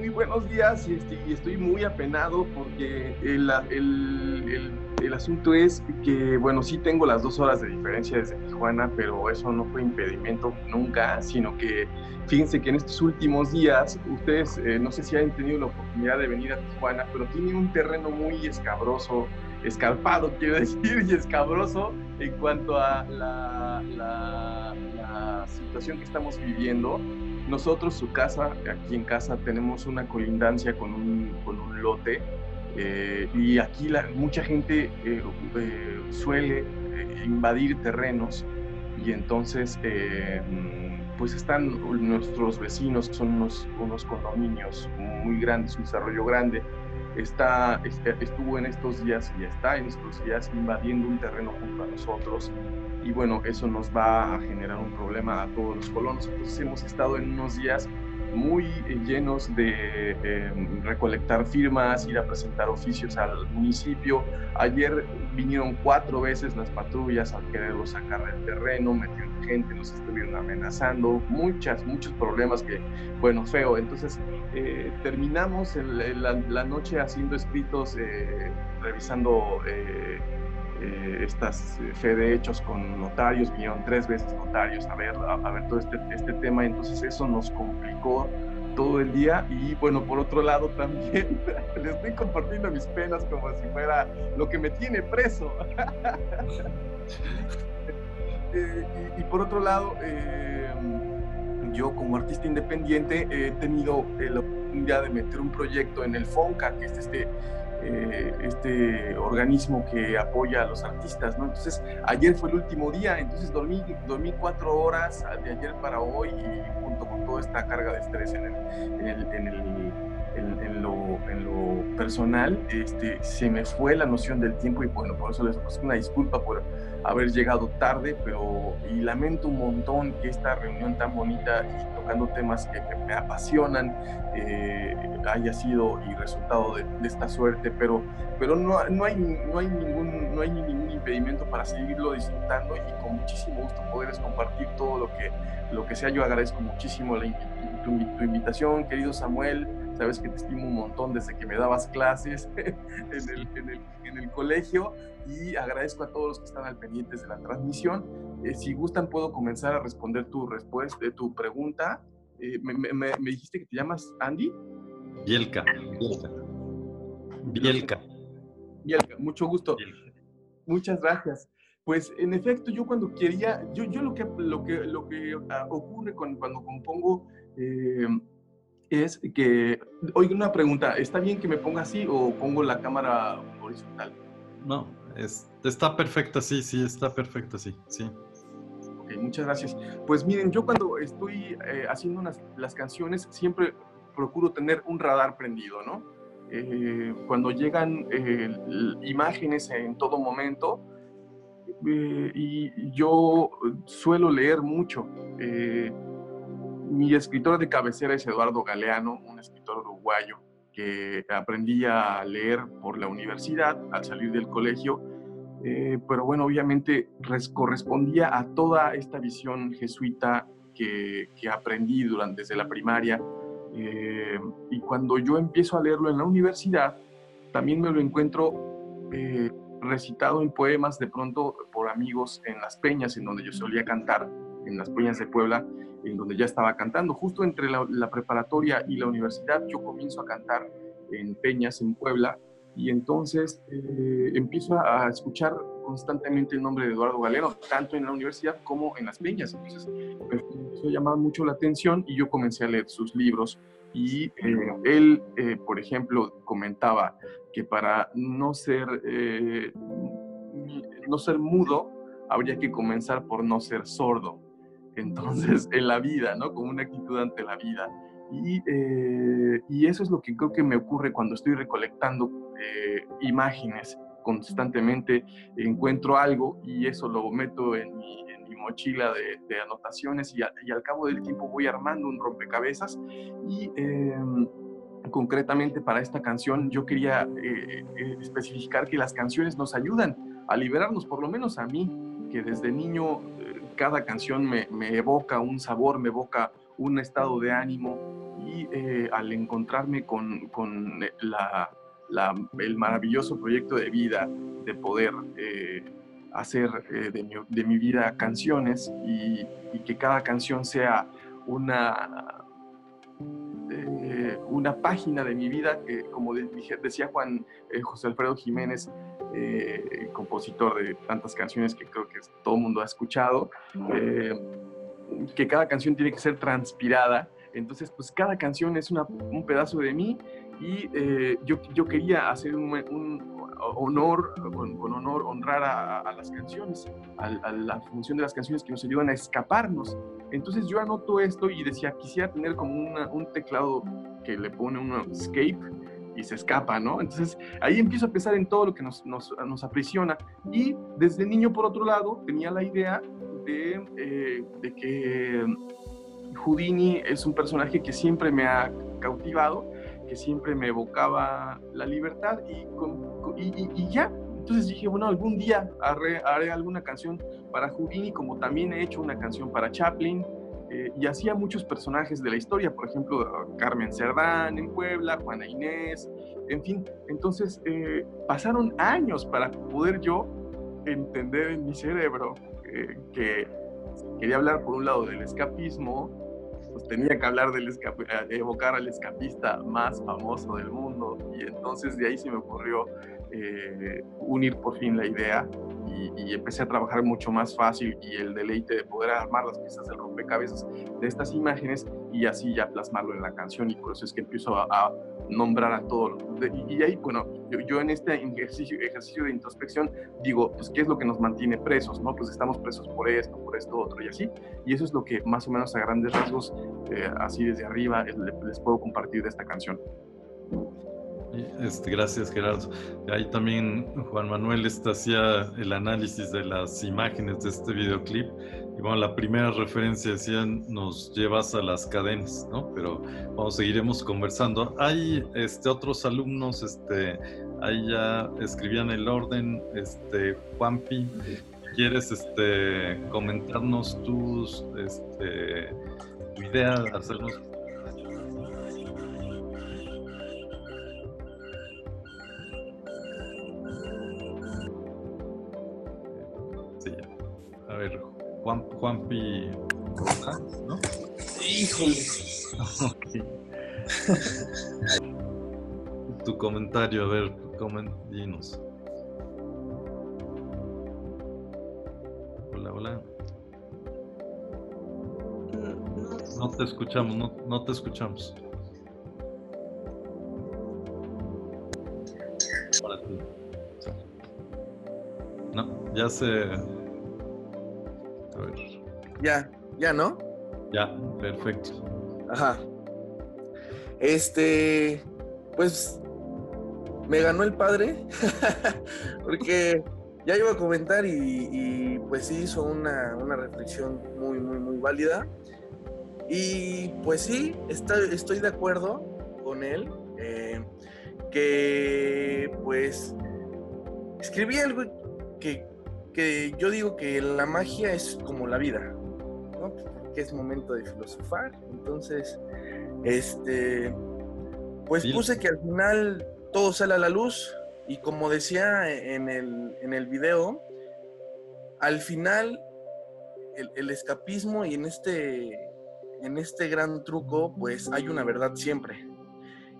Muy buenos días y estoy, estoy muy apenado porque el, el el asunto es que, bueno, sí tengo las dos horas de diferencia desde Tijuana, pero eso no fue impedimento nunca, sino que fíjense que en estos últimos días, ustedes eh, no sé si han tenido la oportunidad de venir a Tijuana, pero tienen un terreno muy escabroso, escarpado quiero decir, y escabroso en cuanto a la, la, la situación que estamos viviendo. Nosotros, su casa, aquí en casa, tenemos una colindancia con un, con un lote eh, y aquí la, mucha gente eh, eh, suele invadir terrenos y entonces pues están nuestros vecinos, son unos, unos condominios muy grandes, un desarrollo grande, está, estuvo en estos días y está en estos días invadiendo un terreno junto a nosotros y bueno, eso nos va a generar un problema a todos los colonos. Entonces hemos estado en unos días muy llenos de em, recolectar firmas, ir a presentar oficios al municipio. Ayer vinieron cuatro veces las patrullas a quererlo sacar del terreno, metieron gente, nos estuvieron amenazando, muchas, muchos problemas que, bueno, feo. Entonces, eh, terminamos la, noche haciendo escritos, eh, revisando... Eh, eh, estas eh, fe de hechos con notarios, vinieron tres veces notarios a ver, a, ver todo este, este tema, entonces eso nos complicó todo el día y bueno, por otro lado también les estoy compartiendo mis penas como si fuera lo que me tiene preso. Eh, y, por otro lado, yo como artista independiente he tenido la oportunidad de meter un proyecto en el FONCA, que es este eh, este organismo que apoya a los artistas, ¿no? Entonces, ayer fue el último día, entonces dormí, dormí cuatro horas de ayer para hoy y junto con toda esta carga de estrés en, en, lo, personal, este, se me fue la noción del tiempo y bueno, por eso les ofrezco una disculpa por haber llegado tarde, pero y lamento un montón que esta reunión tan bonita y tocando temas que, me apasionan eh, haya sido y resultado de, esta suerte, pero, pero no, no, hay, no, hay ningún, no hay ningún impedimento para seguirlo disfrutando y con muchísimo gusto poderles compartir todo lo que, lo que sea. Yo agradezco muchísimo la, tu, invitación, querido Samuel, sabes que te estimo un montón desde que me dabas clases en el, en el, en el colegio y agradezco a todos los que están al pendientes de la transmisión. Eh, si gustan, puedo comenzar a responder tu respuesta, tu pregunta. Eh, me, me, dijiste que te llamas Andy? Bielka. Bielka. Bielka. mucho gusto. Muchas gracias. Pues en efecto, yo cuando quería, yo, yo lo que, lo que, lo que ah, ocurre con, cuando compongo eh, es que, oiga, una pregunta, ¿está bien que me ponga así o pongo la cámara horizontal? No, está perfecta, sí, sí, está perfecta, sí, sí. Ok, muchas gracias. Pues miren, yo cuando estoy eh, haciendo las canciones siempre procuro tener un radar prendido, ¿no? Eh, cuando llegan eh, imágenes en todo momento, y yo suelo leer mucho. mi escritor de cabecera es Eduardo Galeano, un escritor uruguayo que aprendí a leer por la universidad al salir del colegio eh, pero bueno, obviamente correspondía a toda esta visión jesuita que, aprendí durante, desde la primaria. Eh, y cuando yo empiezo a leerlo en la universidad, también me lo encuentro eh, recitado en poemas de pronto por amigos en las peñas, en donde yo solía cantar, en las peñas de Puebla, en donde ya estaba cantando. Justo entre la preparatoria y la universidad, yo comienzo a cantar en peñas en Puebla y entonces eh, empiezo a escuchar constantemente el nombre de Eduardo Galeno, tanto en la universidad como en las peñas. Entonces, empezó a llamar mucho la atención y yo comencé a leer sus libros. Y eh, él, eh, por ejemplo, comentaba que para no ser, eh, no ser mudo, habría que comenzar por no ser sordo. Entonces, en la vida, ¿no? Como una actitud ante la vida. Y, y, eso es lo que creo que me ocurre cuando estoy recolectando imágenes constantemente encuentro algo y eso lo meto en mi, mochila de, anotaciones y, al cabo del tiempo voy armando un rompecabezas y em, concretamente para esta canción yo quería eh, eh, especificar que las canciones nos ayudan a liberarnos, por lo menos a mí, que desde niño eh, cada canción me, evoca un sabor, me evoca un estado de ánimo y al encontrarme con, con la, el maravilloso proyecto de vida de poder eh, hacer eh, de, mi, vida canciones y, que cada canción sea una, eh, una página de mi vida que, como decía Juan José Alfredo Jiménez, compositor de tantas canciones que creo que todo el mundo ha escuchado, que cada canción tiene que ser transpirada. Entonces, pues cada canción es un pedazo de mí y eh, yo, yo, quería hacer un, honor, con, honor, honrar a, las canciones, a, la función de las canciones que nos ayudan a escaparnos. Entonces yo anoto esto y decía, quisiera tener como un teclado que le pone un escape y se escapa, ¿no? Entonces ahí empiezo a pensar en todo lo que nos, nos, nos aprisiona. Y desde niño, por otro lado, tenía la idea de, eh, de que Houdini es un personaje que siempre me ha cautivado que siempre me evocaba la libertad y, y, ya. Entonces dije, bueno, algún día haré, alguna canción para Houdini, como también he hecho una canción para Chaplin, eh, y hacía muchos personajes de la historia, por ejemplo, Carmen Cerdán en Puebla, Juana Inés, en fin. Entonces, eh, pasaron años para poder yo entender en mi cerebro eh, que quería hablar por un lado del escapismo, pues tenía que hablar del evocar al escapista más famoso del mundo y entonces de ahí se me ocurrió eh, unir por fin la idea y, empecé a trabajar mucho más fácil y el deleite de poder armar las piezas del rompecabezas de estas imágenes y así ya plasmarlo en la canción y por eso es que empiezo a, nombrar a todos. Y, ahí, bueno, yo, en este ejercicio, de introspección digo, pues, ¿qué es lo que nos mantiene presos? ¿no? Pues estamos presos por esto, por esto, otro y así. Y eso es lo que más o menos a grandes rasgos, eh, así desde arriba, les puedo compartir de esta canción. Este, gracias Gerardo. Ahí también Juan Manuel está hacía el análisis de las imágenes de este videoclip. Y bueno, la primera referencia decía nos llevas a las cadenas, ¿no? Pero vamos, seguiremos conversando. Hay este, otros alumnos, este, ahí ya escribían el orden, este, Juanpi, ¿quieres este, comentarnos tus, este, tu idea, hacernos Juan, Juanpi, ¿no? Híjole. tu comentario, a ver, dinos. Hola, hola. No te escuchamos, no, no te escuchamos. No, ya se ya, ya, ¿no? Ya, perfecto. Ajá. Este, pues me ganó el padre, porque ya iba a comentar y, pues sí hizo una, reflexión muy, muy, muy válida. Y pues sí, estoy de acuerdo con él, eh, que pues escribí algo que, que yo digo que la magia es como la vida, que es momento de filosofar. Entonces, este, pues puse que al final todo sale a la luz y como decía en el, en el video, al final el, escapismo y en este, en este gran truco, pues hay una verdad siempre.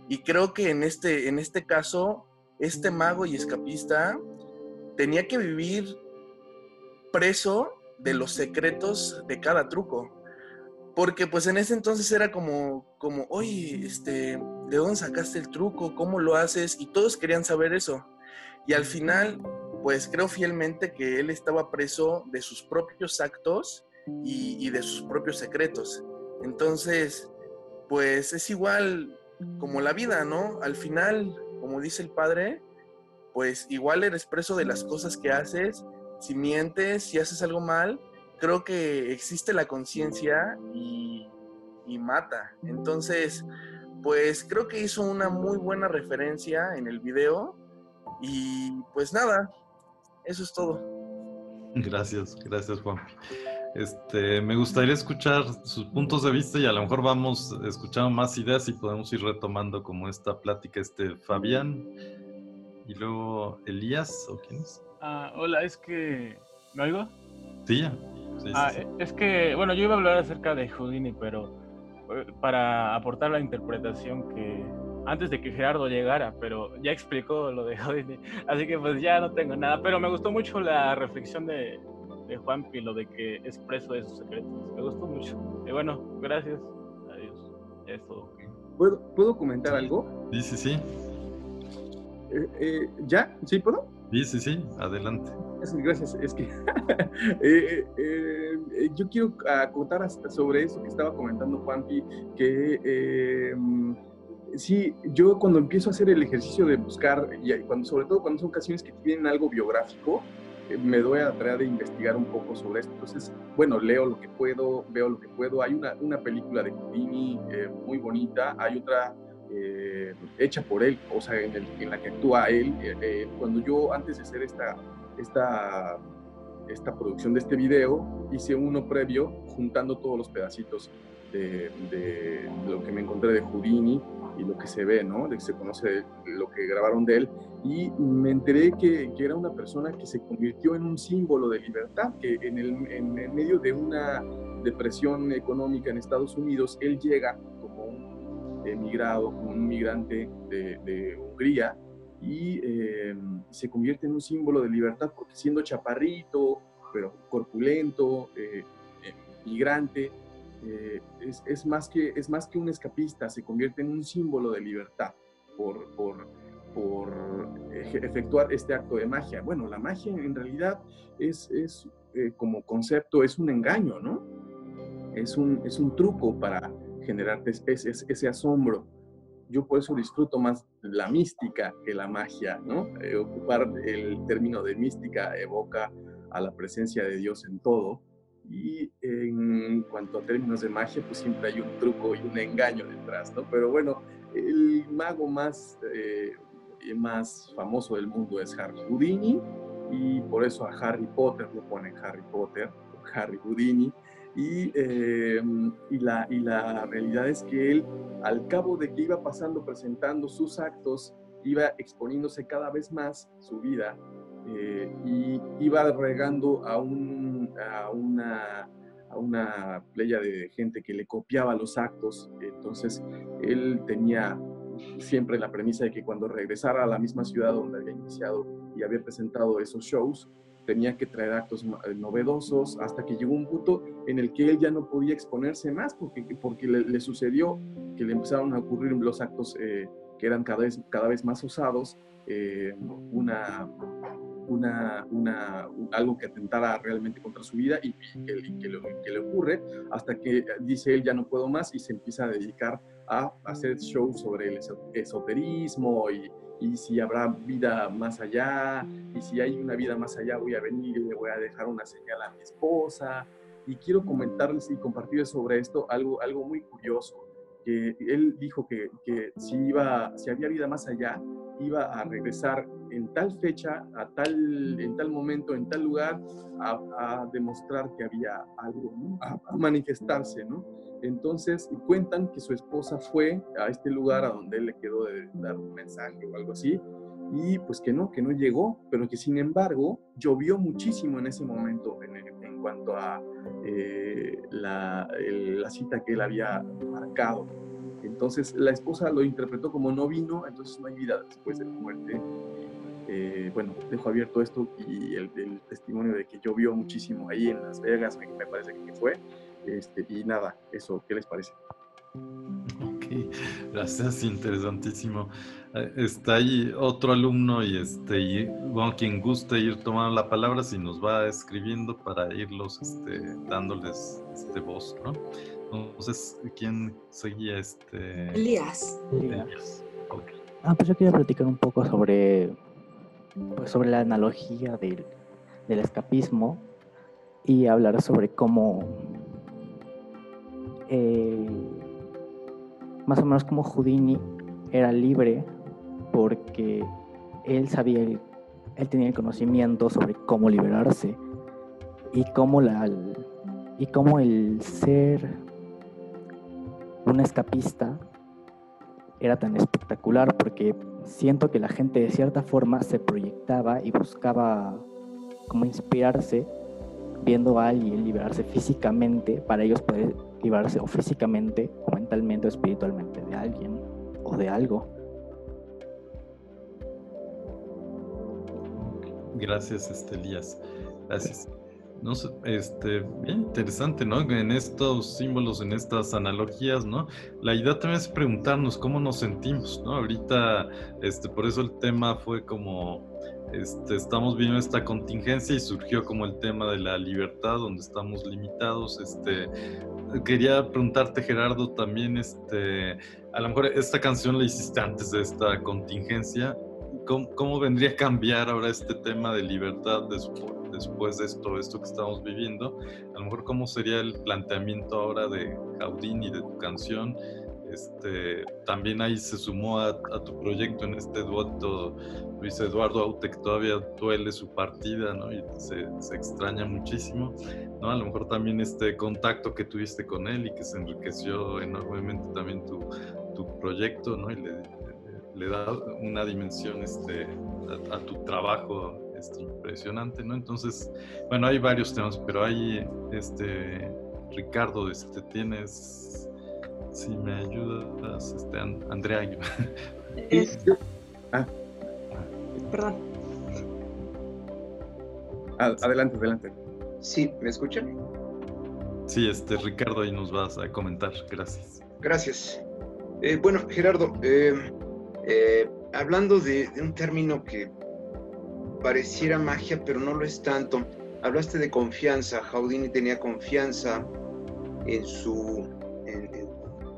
Y creo que en este, en este caso, este mago y escapista tenía que vivir preso de los secretos de cada truco. Porque pues en ese entonces era como, como, oye, este, ¿de dónde sacaste el truco? ¿Cómo lo haces? Y todos querían saber eso. Y al final, pues creo fielmente que él estaba preso de sus propios actos y, y de sus propios secretos. Entonces, pues es igual como la vida, ¿no? Al final, como dice el padre, pues igual eres preso de las cosas que haces. Si mientes, si haces algo mal, creo que existe la conciencia y, mata. Entonces, pues creo que hizo una muy buena referencia en el video. Y pues nada, eso es todo. Gracias, gracias Juan. Este, me gustaría escuchar sus puntos de vista y a lo mejor vamos escuchando más ideas y podemos ir retomando como esta plática, este Fabián y luego Elías, ¿o quién es? Ah, hola, es que... ¿Me oigo? Sí, ya. Sí, ah, sí, sí. es que, bueno, yo iba a hablar acerca de Houdini, pero eh, para aportar la interpretación que antes de que Gerardo llegara, pero ya explicó lo de Houdini, así que pues ya no tengo nada, pero me gustó mucho la reflexión de, de Juanpi, lo de que es preso de sus secretos, me gustó mucho. Y bueno, gracias, adiós, ya es todo. ¿Puedo, ¿puedo comentar algo? Sí, sí, sí. Eh, eh, ¿Ya? ¿Sí puedo? Sí, sí, sí, adelante. Gracias, es que eh, eh, eh, yo quiero acotar sobre eso que estaba comentando Juanpi, que eh, sí, yo cuando empiezo a hacer el ejercicio de buscar, y cuando, sobre todo cuando son ocasiones que tienen algo biográfico, eh, me doy a la tarea de investigar un poco sobre esto. Entonces, bueno, leo lo que puedo, veo lo que puedo. Hay una, una película de Houdini eh, muy bonita, hay otra eh, hecha por él, o sea, en, la que actúa él. Eh, eh, cuando yo, antes de hacer esta, esta, esta producción de este video, hice uno previo juntando todos los pedacitos de, lo que me encontré de Houdini y lo que se ve, ¿no? De que se conoce lo que grabaron de él. Y me enteré que, que era una persona que se convirtió en un símbolo de libertad, que en, el, en, medio de una depresión económica en Estados Unidos, él llega emigrado, un migrante de, Hungría, y eh, se convierte en un símbolo de libertad porque siendo chaparrito, pero corpulento, eh, eh, migrante, es, es más que, es más que un escapista, se convierte en un símbolo de libertad por, por, por efectuar este acto de magia. Bueno, la magia en realidad es, es como concepto, es un engaño, ¿no? Es un, es un truco para generarte es- ese, ese asombro. Yo por eso disfruto más la mística que la magia, ¿no? Eh, ocupar el término de mística evoca a la presencia de Dios en todo. Y en cuanto a términos de magia, pues siempre hay un truco y un engaño detrás, ¿no? Pero bueno, el mago más, eh, más famoso del mundo es Harry Houdini y por eso a Harry Potter lo ponen Harry Potter, Harry Houdini. Y, eh, y, la, realidad es que él, al cabo de que iba pasando, presentando sus actos, iba exponiéndose cada vez más su vida eh, y iba regando a, una, a una playa de gente que le copiaba los actos. Entonces, él tenía siempre la premisa de que cuando regresara a la misma ciudad donde había iniciado y había presentado esos shows, tenía que traer actos eh, novedosos hasta que llegó un punto en el que él ya no podía exponerse más porque, porque le, le sucedió que le empezaron a ocurrir los actos eh, que eran cada vez, cada vez más osados, eh, una, una, una, algo que atentara realmente contra su vida y, y que, y que le, que le ocurre hasta que eh, dice él ya no puedo más y se empieza a dedicar a hacer shows sobre el eso- esoterismo y, y si habrá vida más allá y si hay una vida más allá voy a venir y le voy a dejar una señal a mi esposa y quiero comentarles y compartir sobre esto algo, algo muy curioso que él dijo que, que si, iba, si había vida más allá, iba a regresar en tal fecha, a tal, en tal momento, en tal lugar, a, a demostrar que había algo, ¿no? a, a manifestarse, ¿no? Entonces cuentan que su esposa fue a este lugar a donde él le quedó de dar un mensaje o algo así, y pues que no, que no llegó, pero que sin embargo llovió muchísimo en ese momento en, en cuanto a eh, la, el- la cita que él había marcado. Entonces la esposa lo interpretó como no vino, entonces no hay vida después de la muerte. eh, bueno, dejo abierto esto y el, testimonio de que llovió muchísimo ahí en Las Vegas, me, me parece que fue. Este, y nada, eso, ¿qué les parece? Ok, gracias, interesantísimo. Eh, está ahí otro alumno y este, y, bueno, quien guste ir tomando la palabra, si nos va escribiendo para irlos este, dándoles este, voz, ¿no? Entonces, ¿quién seguía este? Elías. Elías. Ah, pues yo quería platicar un poco sobre, pues sobre la analogía del, del escapismo y hablar sobre cómo eh, más o menos como Houdini era libre porque él sabía, él, tenía el conocimiento sobre cómo liberarse y cómo, la, y cómo el ser un escapista era tan espectacular porque siento que la gente de cierta forma se proyectaba y buscaba como inspirarse viendo a alguien liberarse físicamente para ellos poder liberarse o físicamente o mentalmente o espiritualmente de alguien o de algo. Gracias, este, Elías. Gracias. No este, bien interesante, ¿no? En estos símbolos, en estas analogías, ¿no? La idea también es preguntarnos cómo nos sentimos, ¿no? Ahorita, este, por eso el tema fue como, este, estamos viendo esta contingencia y surgió como el tema de la libertad, donde estamos limitados, este, quería preguntarte, Gerardo, también, este, a lo mejor esta canción la hiciste antes de esta contingencia. ¿Cómo, vendría a cambiar ahora este tema de libertad después, de esto, esto que estamos viviendo? A lo mejor, ¿cómo sería el planteamiento ahora de Jaudín y de tu canción? Este, también ahí se sumó a, tu proyecto en este dueto Luis Eduardo Aute, que todavía duele su partida, ¿no? Y se, se, extraña muchísimo, ¿no? A lo mejor también este contacto que tuviste con él y que se enriqueció enormemente también tu, tu proyecto, ¿no? Y le, le, da una dimensión este, a, tu trabajo este, impresionante, ¿no? Entonces, bueno, hay varios temas, pero hay, este, Ricardo, este, tienes si me ayudas, este, Andrea. ah. Perdón. Adelante, adelante. Sí, ¿me escuchan? Sí, este Ricardo, ahí nos vas a comentar. Gracias. Gracias. Eh, bueno, Gerardo, eh, eh, hablando de, de, un término que pareciera magia, pero no lo es tanto, hablaste de confianza. Jaudini tenía confianza en su,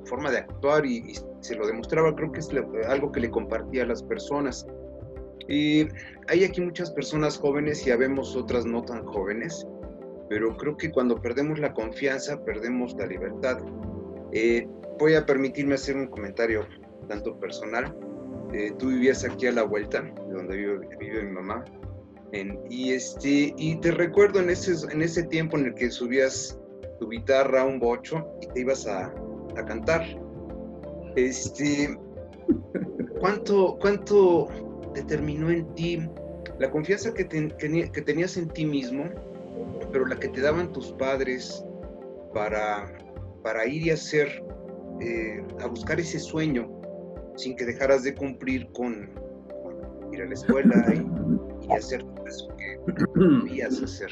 forma de actuar y, se lo demostraba, creo que es algo que le compartía a las personas. Y hay aquí muchas personas jóvenes y habemos otras no tan jóvenes, pero creo que cuando perdemos la confianza, perdemos la libertad. Eh, voy a permitirme hacer un comentario tanto personal. Eh, tú vivías aquí a la vuelta, de donde vive, mi mamá, y, este, y te recuerdo en ese, en ese tiempo en el que subías tu guitarra a un bocho y te ibas a, a cantar. Este, ¿cuánto, ¿Cuánto determinó en ti la confianza que, que tenías en ti mismo, pero la que te daban tus padres para, para ir y hacer, eh, a buscar ese sueño sin que dejaras de cumplir con, ir a la escuela y, y hacer todo eso que debías hacer?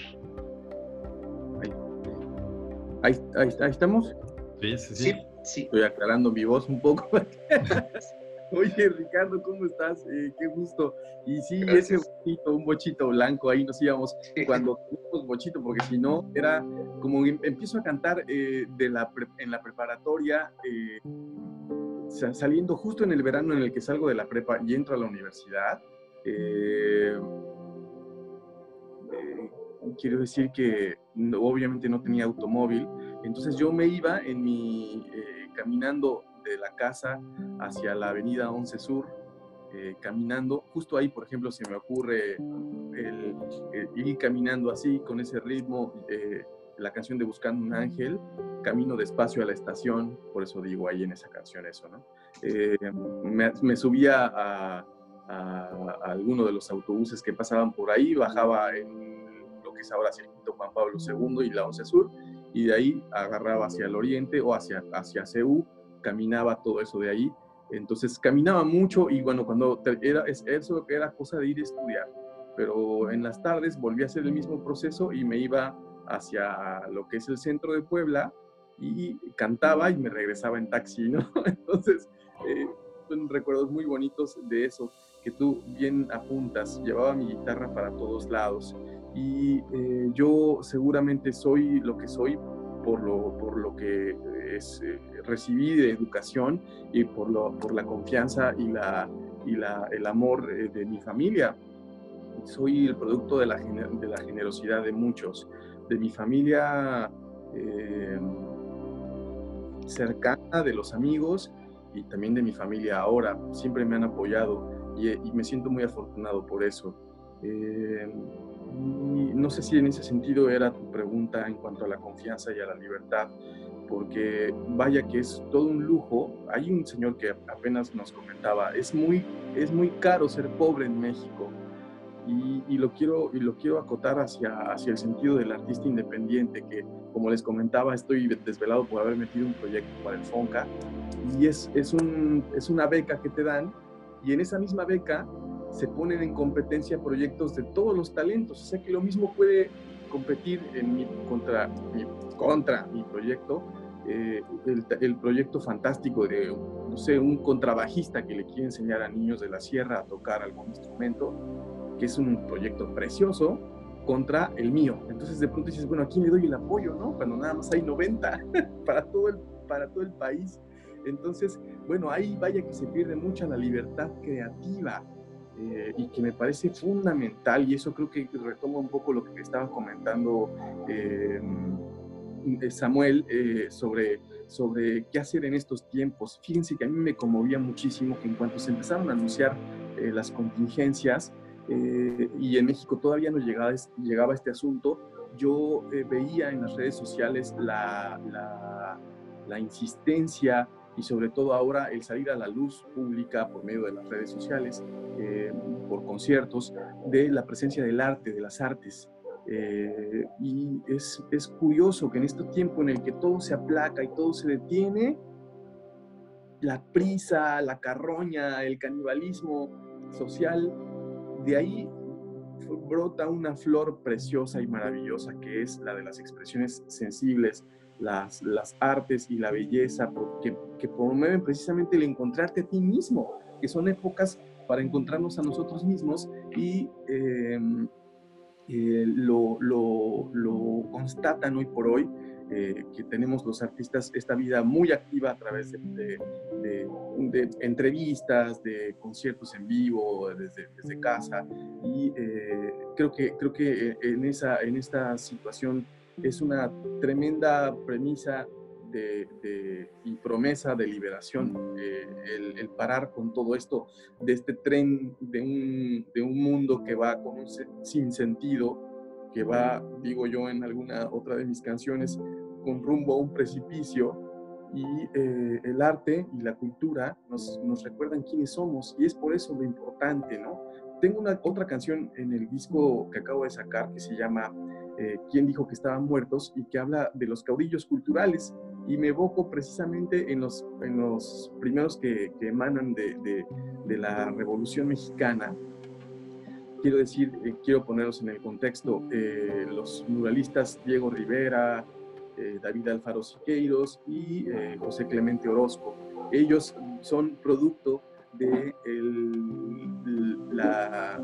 Ahí, ahí, ahí, estamos. Sí, sí, sí. Sí. Estoy aclarando mi voz un poco. Oye, Ricardo, ¿cómo estás? Eh, qué gusto. Y sí, ese bochito, un bochito blanco, ahí nos íbamos cuando tuvimos bochito, porque si no, era como em, empiezo a cantar eh, de la en la preparatoria, eh, saliendo justo en el verano en el que salgo de la prepa y entro a la universidad. quiero decir que obviamente no tenía automóvil, entonces yo me iba en mi, eh, caminando de la casa hacia la avenida 11 Sur, eh, caminando, justo ahí, por ejemplo, se me ocurre el, ir caminando así, con ese ritmo, eh, la canción de Buscando un Ángel, camino despacio a la estación, por eso digo ahí en esa canción eso, ¿no? me, subía a, a, alguno de los autobuses que pasaban por ahí, bajaba en lo que es ahora Circuito Juan Pablo II y la 11 Sur, y de ahí agarraba hacia el oriente o hacia, hacia CEU, caminaba todo eso de ahí Entonces caminaba mucho y bueno, cuando era, eso era cosa de ir a estudiar, pero en las tardes volví a hacer el mismo proceso y me iba hacia lo que es el centro de Puebla y cantaba y me regresaba en taxi, ¿no? Entonces, eh, son recuerdos muy bonitos de eso que tú bien apuntas. Llevaba mi guitarra para todos lados y eh, yo seguramente soy lo que soy por lo, por lo que es, eh, recibí de educación y por, lo, por la confianza y, la, y la, el amor de mi familia. Soy el producto de la, de la generosidad de muchos, de mi familia eh, cercana, de los amigos y también de mi familia ahora. Siempre me han apoyado y, me siento muy afortunado por eso. Eh, y no sé si en ese sentido era tu pregunta en cuanto a la confianza y a la libertad, porque vaya que es todo un lujo. Hay un señor que apenas nos comentaba, es muy, es muy caro ser pobre en México. Y, lo quiero, y lo quiero acotar hacia, hacia el sentido del artista independiente, que como les comentaba, estoy desvelado por haber metido un proyecto para el FONCA, y es, es, un, es una beca que te dan, y en esa misma beca se ponen en competencia proyectos de todos los talentos, o sea que lo mismo puede competir en mi, contra, mi, contra mi proyecto, eh, el, el, proyecto fantástico de, no sé, un contrabajista que le quiere enseñar a niños de la sierra a tocar algún instrumento, que es un proyecto precioso, contra el mío. Entonces de pronto dices, bueno, aquí me doy el apoyo, ¿no? Cuando nada más hay 90 para todo el, para todo el país. Entonces, bueno, ahí vaya que se pierde mucha la libertad creativa eh, y que me parece fundamental, y eso creo que retoma un poco lo que estaba comentando eh, Samuel eh, sobre, sobre qué hacer en estos tiempos. Fíjense que a mí me conmovía muchísimo que en cuanto se empezaron a anunciar las contingencias, y en México todavía no llegaba, este asunto, yo veía en las redes sociales la, la insistencia y sobre todo ahora el salir a la luz pública por medio de las redes sociales, eh, por conciertos, de la presencia del arte, de las artes. Eh, y es, es curioso que en este tiempo en el que todo se aplaca y todo se detiene, la prisa, la carroña, el canibalismo social, de ahí brota una flor preciosa y maravillosa que es la de las expresiones sensibles, las, las artes y la belleza que, que promueven precisamente el encontrarte a ti mismo, que son épocas para encontrarnos a nosotros mismos y em, eh, lo, lo, lo, constatan hoy por hoy, eh, que tenemos los artistas esta vida muy activa a través de, entrevistas, de conciertos en vivo, desde, casa, y eh, creo que, creo que en, esa, en esta situación es una tremenda premisa y promesa de liberación, eh, el, parar con todo esto, de este tren de un, de un mundo que va con un sin sentido, que va, digo yo en alguna otra de mis canciones, con rumbo a un precipicio, y eh, el arte y la cultura nos, nos recuerdan quiénes somos, y es por eso lo importante, ¿no? Tengo una otra canción en el disco que acabo de sacar que se llama eh, quién dijo que estaban muertos y que habla de los caudillos culturales y me evoco precisamente en los, en los primeros que, emanan de, de, la Revolución Mexicana. Quiero decir, eh, quiero ponerlos en el contexto, eh, los muralistas Diego Rivera, David Alfaro Siqueiros y José Clemente Orozco. Ellos son producto de la,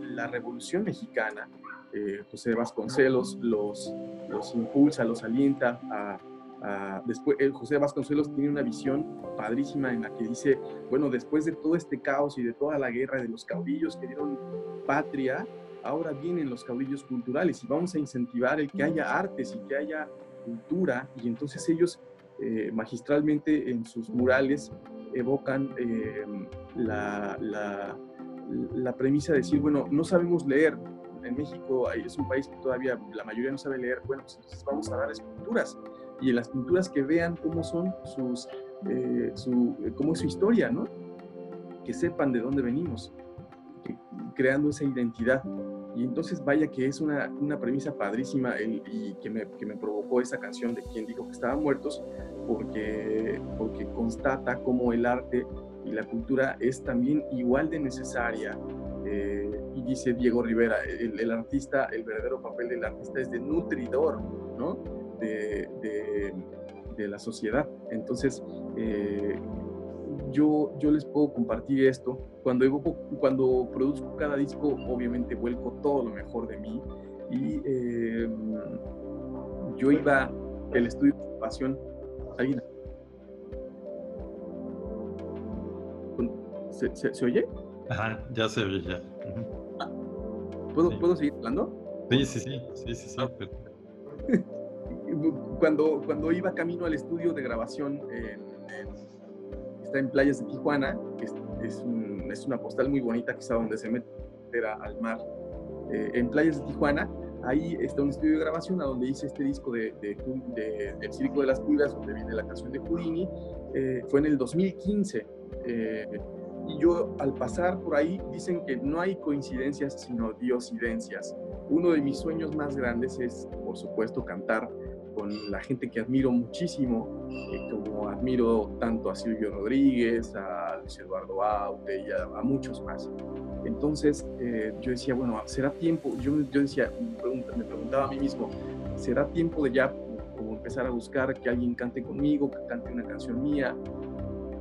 la Revolución Mexicana eh, José Vasconcelos los, los impulsa, los alienta a, después, eh, José Vasconcelos tiene una visión padrísima en la que dice, bueno, después de todo este caos y de toda la guerra de los caudillos que dieron patria, ahora vienen los caudillos culturales y vamos a incentivar el que haya artes y que haya cultura y entonces ellos eh, magistralmente en sus murales evocan la, la, la premisa de decir, bueno, no sabemos leer, en México es un país que todavía la mayoría no sabe leer, bueno, pues entonces vamos a dar pinturas y en las pinturas que vean cómo son sus, eh, su, cómo es su historia, ¿no? Que sepan de dónde venimos, creando esa identidad. Y entonces vaya que es una, una premisa padrísima y que me, que me, provocó esa canción de quien dijo que estaban muertos, porque, porque constata cómo el arte y la cultura es también igual de necesaria. Eh, y dice Diego Rivera, el, el, artista, el verdadero papel del artista es de nutridor, ¿no? De, de, de la sociedad. Entonces, eh, yo, yo les puedo compartir esto. Cuando, cuando produzco cada disco, obviamente vuelco todo lo mejor de mí. Y eh, yo iba el estudio de pasión. ¿Alguien? ¿Se, se, oye? Ajá, ya se oye, ya. ¿Puedo, ¿Puedo seguir hablando? Sí, sí, sí, sí, sí, sí. Cuando, cuando iba camino al estudio de grabación en, está en playas de Tijuana, que es, es, una postal muy bonita está donde se mete al mar. Eh, en playas de Tijuana, ahí está un estudio de grabación a donde hice este disco de, de, El Circo de las Pulgas, donde viene la canción de Houdini. Eh, fue en el 2015. Eh, y yo al pasar por ahí dicen que no hay coincidencias, sino diosidencias. Uno de mis sueños más grandes es, por supuesto, cantar con la gente que admiro muchísimo, eh, como admiro tanto a Silvio Rodríguez, a Luis Eduardo Aute y a, muchos más. Entonces eh, yo decía, bueno, será tiempo, yo, yo decía, me preguntaba a mí mismo, ¿será tiempo de ya empezar a buscar que alguien cante conmigo, que cante una canción mía?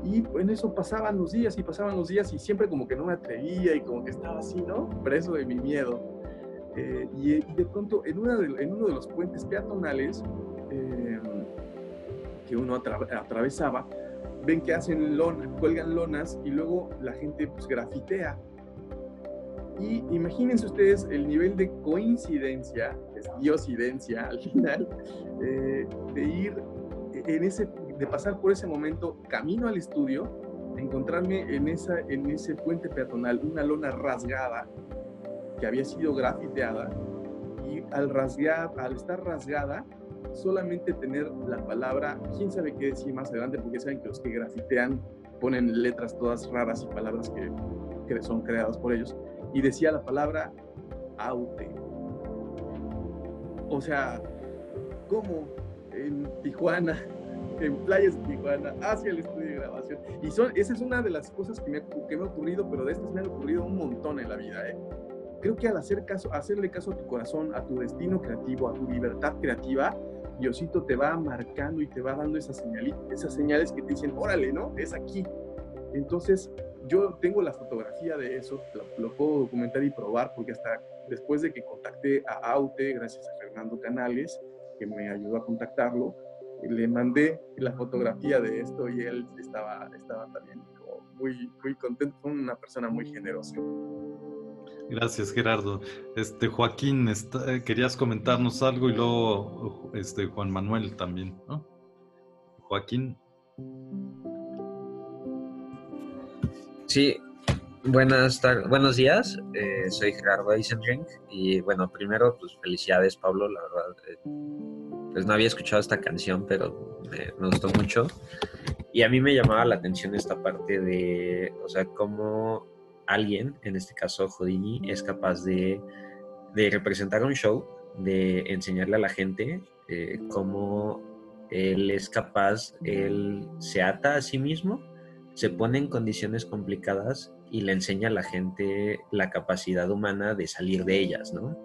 Y en eso pasaban los días y pasaban los días y siempre como que no me atrevía y como que estaba así, ¿no? Preso de mi miedo. Eh, y, de pronto en, una en, uno de los puentes peatonales eh, que uno atravesaba, ven que hacen lona, cuelgan lonas y luego la gente pues grafitea. Y imagínense ustedes el nivel de coincidencia, es diosidencia al final, eh, de ir en ese, de pasar por ese momento camino al estudio, encontrarme en, esa, en ese puente peatonal una lona rasgada que había sido grafiteada y al rasgar, al estar rasgada, solamente tener la palabra, quién sabe qué decir más adelante, porque saben que los que grafitean ponen letras todas raras y palabras que, que son creadas por ellos, y decía la palabra aute. O sea, ¿cómo en Tijuana, en playas de Tijuana, hacia el estudio de grabación? Y son, esa es una de las cosas que me, que me ha ocurrido, pero de estas me han ocurrido un montón en la vida, ¿eh? Creo que al hacer caso, hacerle caso a tu corazón, a tu destino creativo, a tu libertad creativa, Diosito te va marcando y te va dando esas, esas señales que te dicen, órale, ¿no? Es aquí. Entonces, yo tengo la fotografía de eso, lo, puedo documentar y probar, porque hasta después de que contacté a Aute, gracias a Fernando Canales, que me ayudó a contactarlo, le mandé la fotografía de esto y él estaba, estaba también muy, muy contento, una persona muy generosa. Gracias, Gerardo. Este Joaquín, eh, querías comentarnos algo y luego este Juan Manuel también, ¿no? Joaquín. Sí, buenas tardes, buenos días. Eh, soy Gerardo Eisenring y bueno, primero pues felicidades Pablo, la verdad. Eh, pues no había escuchado esta canción, pero me, me, gustó mucho. Y a mí me llamaba la atención esta parte de, o sea, cómo alguien, en este caso Houdini, es capaz de, representar un show, de enseñarle a la gente eh, cómo él es capaz, él se ata a sí mismo, se pone en condiciones complicadas y le enseña a la gente la capacidad humana de salir de ellas, ¿no?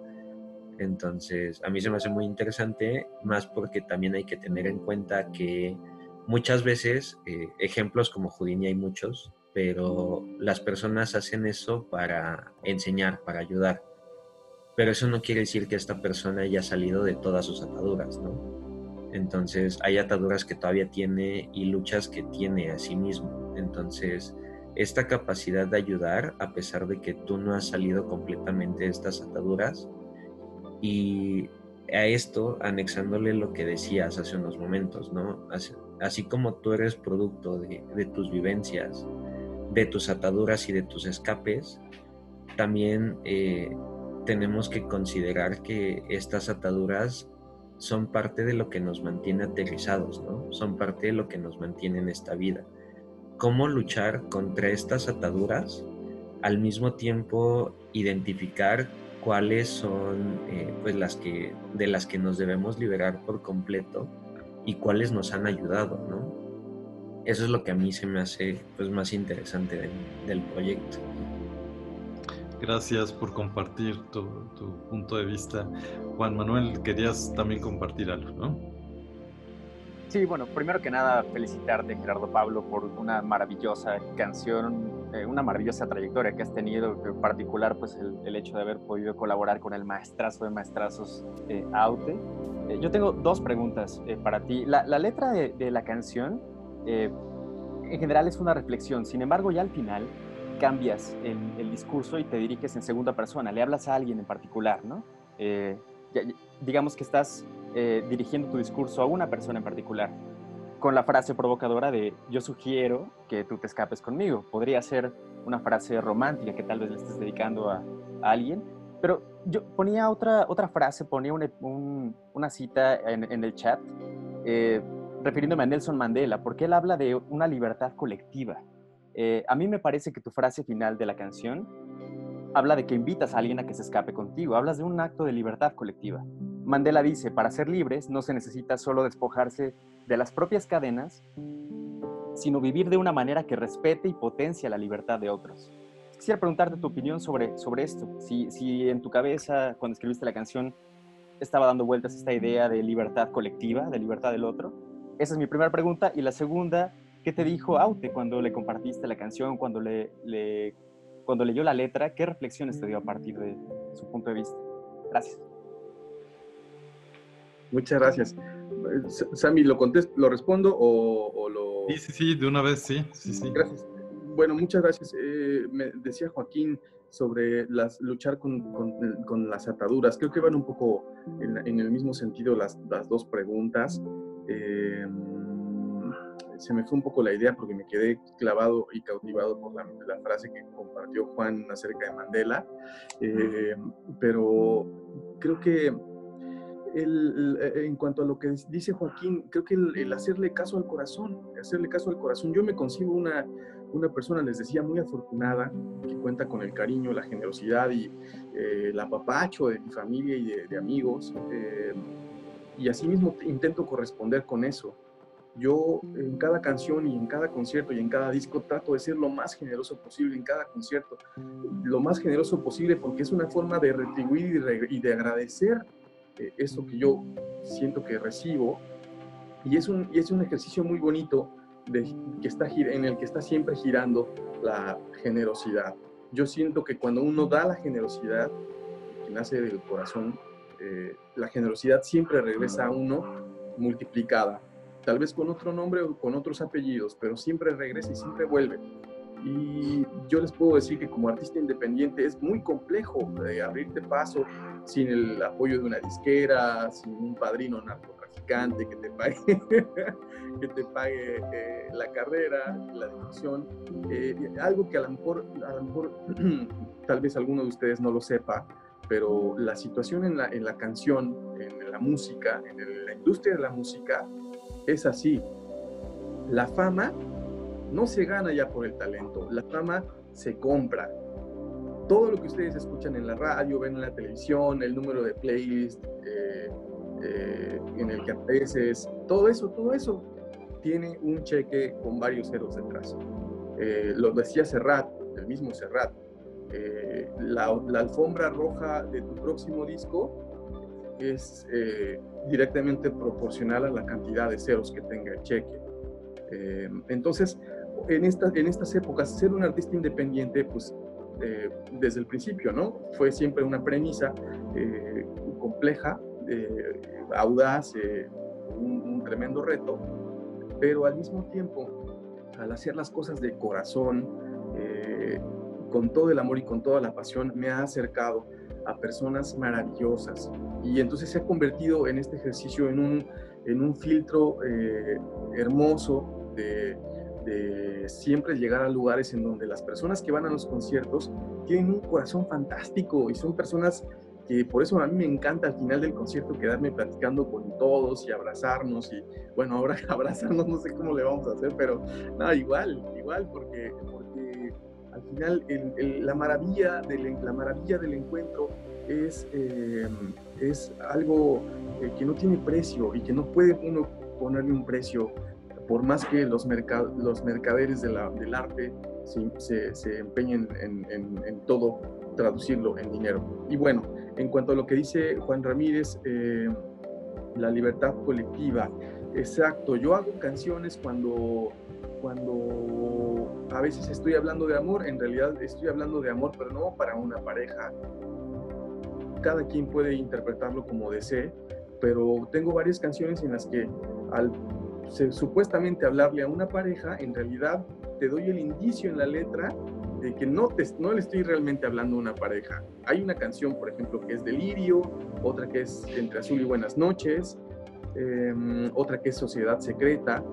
Entonces, a mí se me hace muy interesante, más porque también hay que tener en cuenta que muchas veces, eh, ejemplos como Houdini hay muchos, pero las personas hacen eso para enseñar, para ayudar. Pero eso no quiere decir que esta persona haya salido de todas sus ataduras, ¿no? Entonces hay ataduras que todavía tiene y luchas que tiene a sí mismo. Entonces, esta capacidad de ayudar, a pesar de que tú no has salido completamente de estas ataduras, y a esto anexándole lo que decías hace unos momentos, ¿no? Así, como tú eres producto de, tus vivencias, de tus ataduras y de tus escapes, también eh, tenemos que considerar que estas ataduras son parte de lo que nos mantiene aterrizados, ¿no? Son parte de lo que nos mantiene en esta vida. ¿Cómo luchar contra estas ataduras? Al mismo tiempo, identificar cuáles son eh, pues las que de las que nos debemos liberar por completo y cuáles nos han ayudado, ¿no? Eso es lo que a mí se me hace pues más interesante del, del proyecto. Gracias por compartir tu, tu, punto de vista. Juan Manuel, querías también compartir algo, ¿no? Sí, bueno, primero que nada, felicitarte, Gerardo Pablo, por una maravillosa canción, eh, una maravillosa trayectoria que has tenido, en particular, pues el, el, hecho de haber podido colaborar con el maestrazo de maestrazos eh, Aute. Eh, yo tengo dos preguntas eh, para ti. La, la letra de, de, la canción, eh, en general, es una reflexión, sin embargo, ya al final cambias el, el, discurso y te diriges en segunda persona, le hablas a alguien en particular, ¿no? Eh, ya, digamos que estás eh, dirigiendo tu discurso a una persona en particular, con la frase provocadora de yo sugiero que tú te escapes conmigo. Podría ser una frase romántica que tal vez le estés dedicando a, a alguien, pero yo ponía otra, otra frase, ponía un, un, una cita en, en, el chat eh, refiriéndome a Nelson Mandela, porque él habla de una libertad colectiva. Eh, a mí me parece que tu frase final de la canción habla de que invitas a alguien a que se escape contigo, hablas de un acto de libertad colectiva. Mandela dice, para ser libres no se necesita solo despojarse de las propias cadenas, sino vivir de una manera que respete y potencia la libertad de otros. Quisiera preguntarte tu opinión sobre, sobre esto, si, si en tu cabeza, cuando escribiste la canción, estaba dando vueltas esta idea de libertad colectiva, de libertad del otro. Esa es mi primera pregunta. Y la segunda, ¿Qué te dijo Aute cuando le compartiste la canción, cuando, le, le, cuando leyó la letra? ¿Qué reflexiones te dio a partir de su punto de vista? Gracias. Muchas gracias. Sammy, ¿lo, contesto, ¿lo respondo o, o, lo...? Sí, sí, sí, de una vez, sí. sí, sí. Gracias. Bueno, muchas gracias. Eh, me decía Joaquín sobre las, luchar con, con, con, las ataduras. Creo que van un poco en, en el mismo sentido las, las dos preguntas. Eh, se me fue un poco la idea porque me quedé clavado y cautivado por la, frase que compartió Juan acerca de Mandela, eh, pero creo que el, en cuanto a lo que dice Joaquín, creo que el, hacerle caso al corazón, hacerle caso al corazón, yo me concibo una, una persona, les decía, muy afortunada, que cuenta con el cariño, la generosidad y eh, el apapacho de mi familia y de, amigos, eh, y asimismo intento corresponder con eso yo en cada canción y en cada concierto y en cada disco trato de ser lo más generoso posible en cada concierto, lo más generoso posible porque es una forma de retribuir y, de agradecer eh, eso que yo siento que recibo y es un, y es un ejercicio muy bonito de, que está, en el que está siempre girando la generosidad. Yo siento que cuando uno da la generosidad, que nace del corazón, eh, la generosidad siempre regresa a uno multiplicada tal vez con otro nombre o con otros apellidos, pero siempre regresa y siempre vuelve. Y yo les puedo decir que como artista independiente es muy complejo de abrirte paso sin el apoyo de una disquera, sin un padrino narcotraficante que te pague, que te pague eh, la carrera, la difusión. Eh, algo que a lo mejor, a lo mejor tal vez alguno de ustedes no lo sepa, pero la situación en la, en la canción, en la música, en la industria de la música, es así. La fama no se gana ya por el talento, la fama se compra. Todo lo que ustedes escuchan en la radio, ven en la televisión, el número de playlist eh, eh, en el que apareces, todo eso, todo eso tiene un cheque con varios ceros detrás. Eh, lo decía Serrat, el mismo Serrat. Eh, la, la, alfombra roja de tu próximo disco es eh, directamente proporcional a la cantidad de ceros que tenga el cheque. Eh, entonces, en, esta, en estas épocas, ser un artista independiente, pues eh, desde el principio, ¿no? Fue siempre una premisa eh, compleja, audaz, un, un, tremendo reto, pero al mismo tiempo, al hacer las cosas de corazón, con todo el amor y con toda la pasión, me ha acercado a personas maravillosas. Y entonces se ha convertido en este ejercicio en un, en un filtro eh, hermoso de, siempre llegar a lugares en donde las personas que van a los conciertos tienen un corazón fantástico y son personas que por eso a mí me encanta al final del concierto quedarme platicando con todos y abrazarnos y bueno, ahora abrazarnos no sé cómo le vamos a hacer, pero nada, igual, igual, porque, porque al final el, el, la, maravilla del, la maravilla del encuentro es, eh, es algo eh, que no tiene precio y que no puede uno ponerle un precio, por más que los, los mercaderes de la, del arte se, se, empeñen en, en, en, todo traducirlo en dinero. Y bueno, en cuanto a lo que dice Juan Ramírez, eh, la libertad colectiva, exacto, yo hago canciones cuando cuando a veces estoy hablando de amor, en realidad estoy hablando de amor, pero no para una pareja. Cada quien puede interpretarlo como desee, pero tengo varias canciones en las que al supuestamente hablarle a una pareja, en realidad te doy el indicio en la letra de que no, te, no le estoy realmente hablando a una pareja. Hay una canción, por ejemplo, que es Delirio, otra que es Entre Azul y Buenas Noches, em, otra que es Sociedad Secreta,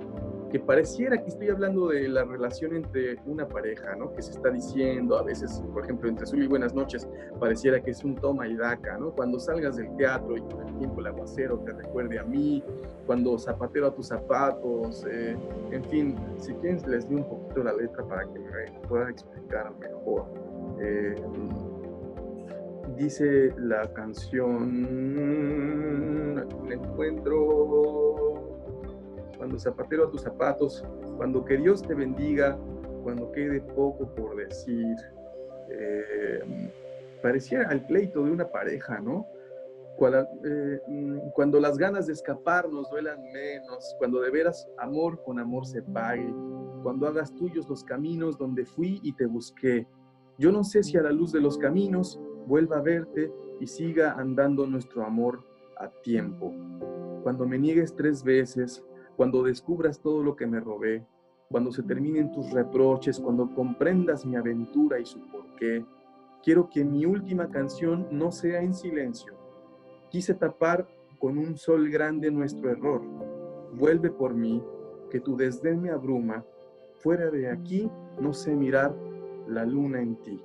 que pareciera que estoy hablando de la relación entre una pareja, ¿no? Que se está diciendo a veces, por ejemplo, entre azul y buenas noches, pareciera que es un toma y daca, ¿no? Cuando salgas del teatro y con el tiempo el aguacero te recuerde a mí, cuando zapatero a tus zapatos, eh, en fin, si quieren les di un poquito la letra para que me pueda explicar mejor. Eh, dice la canción, la encuentro cuando zapatero a tus zapatos, cuando que Dios te bendiga, cuando quede poco por decir. Eh, pareciera el pleito de una pareja, ¿no? Cuando, eh, cuando, las ganas de escapar nos duelan menos, cuando de veras amor con amor se pague, cuando hagas tuyos los caminos donde fui y te busqué. Yo no sé si a la luz de los caminos vuelva a verte y siga andando nuestro amor a tiempo. Cuando me niegues tres veces, cuando descubras todo lo que me robé, cuando se terminen tus reproches, cuando comprendas mi aventura y su porqué. Quiero que mi última canción no sea en silencio. Quise tapar con un sol grande nuestro error. Vuelve por mí, que tu desdén me abruma. Fuera de aquí no sé mirar la luna en ti.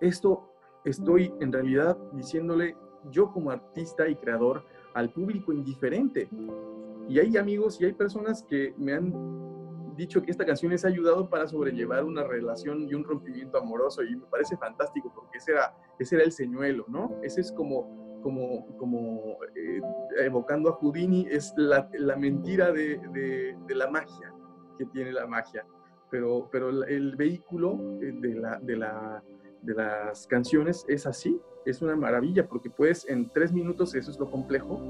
Esto estoy en realidad diciéndole yo como artista y creador al público indiferente, y hay amigos y hay personas que me han dicho que esta canción les ha ayudado para sobrellevar una relación y un rompimiento amoroso y me parece fantástico porque ese era, ese era el señuelo, ¿no? Ese es como, como, como eh, evocando a Houdini, es la, la mentira de, de, de, la magia que tiene la magia. Pero, pero el vehículo eh, de, la, de, la, de las canciones es así, es una maravilla porque puedes en tres minutos, eso es lo complejo,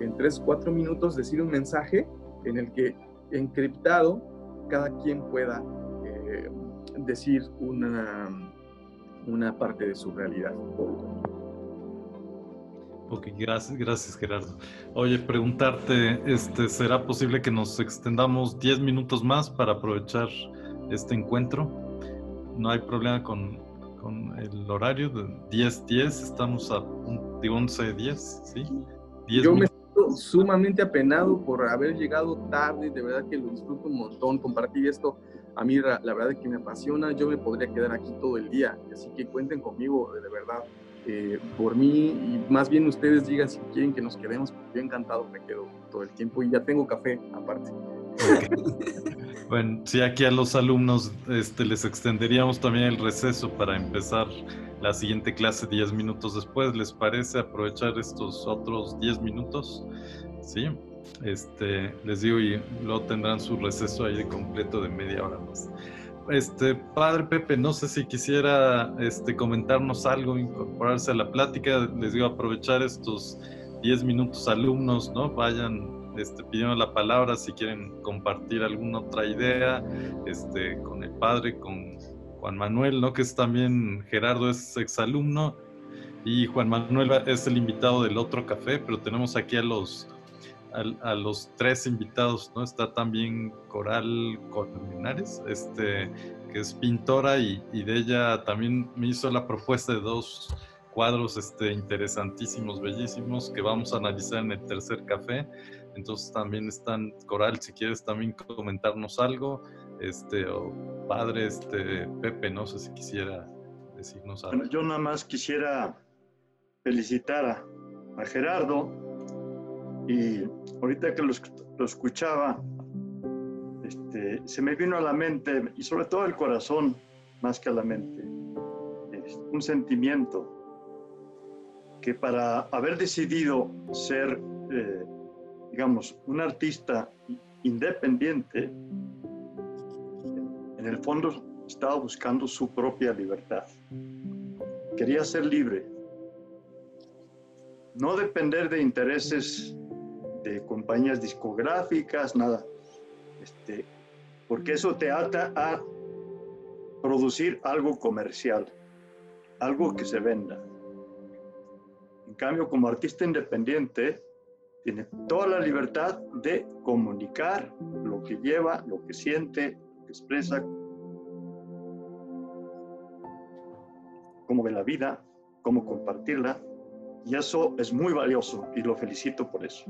en tres, cuatro minutos decir un mensaje en el que encriptado cada quien pueda eh, decir una, una parte de su realidad. Ok, gracias, gracias Gerardo. Oye, preguntarte, este, ¿será posible que nos extendamos 10 minutos más para aprovechar este encuentro? No hay problema con, con el horario de 10-10, estamos a de 11-10, ¿sí? Yo me siento sumamente apenado por haber llegado tarde, de verdad que lo disfruto un montón, compartir esto, a mí la, verdad es que me apasiona, yo me podría quedar aquí todo el día, así que cuenten conmigo, de verdad, eh, por mí, y más bien ustedes digan si quieren que nos quedemos, porque yo encantado me quedo todo el tiempo y ya tengo café aparte. Bueno, sí, aquí a los alumnos este, les extenderíamos también el receso para empezar la siguiente clase 10 minutos después. ¿Les parece aprovechar estos otros 10 minutos? Sí, este, les digo, y luego tendrán su receso ahí completo de media hora más. Este, padre Pepe, no sé si quisiera este, comentarnos algo, incorporarse a la plática. Les digo, aprovechar estos 10 minutos alumnos, ¿no? Vayan este, pidiendo la palabra si quieren compartir alguna otra idea este, con el padre, con Juan Manuel, ¿no? que es también Gerardo, es exalumno, y Juan Manuel es el invitado del otro café, pero tenemos aquí a los, a, los tres invitados, ¿no? Está también Coral Colmenares, este, que es pintora y, y, de ella también me hizo la propuesta de dos cuadros este, interesantísimos, bellísimos, que vamos a analizar en el tercer café. Entonces también están, Coral, si quieres también comentarnos algo, este, o padre, este, Pepe, no sé si quisiera decirnos algo. yo nada más quisiera felicitar a, Gerardo y ahorita que lo, escuchaba, este, se me vino a la mente y sobre todo el corazón, más que a la mente, un sentimiento que para haber decidido ser, eh, digamos, un artista independiente, en el fondo estaba buscando su propia libertad. Quería ser libre, no depender de intereses de compañías discográficas, nada, este, porque eso te ata a producir algo comercial, algo que se venda. En cambio, como artista independiente, tiene toda la libertad de comunicar lo que lleva, lo que siente, lo que expresa, cómo ve la vida, cómo compartirla. Y eso es muy valioso y lo felicito por eso.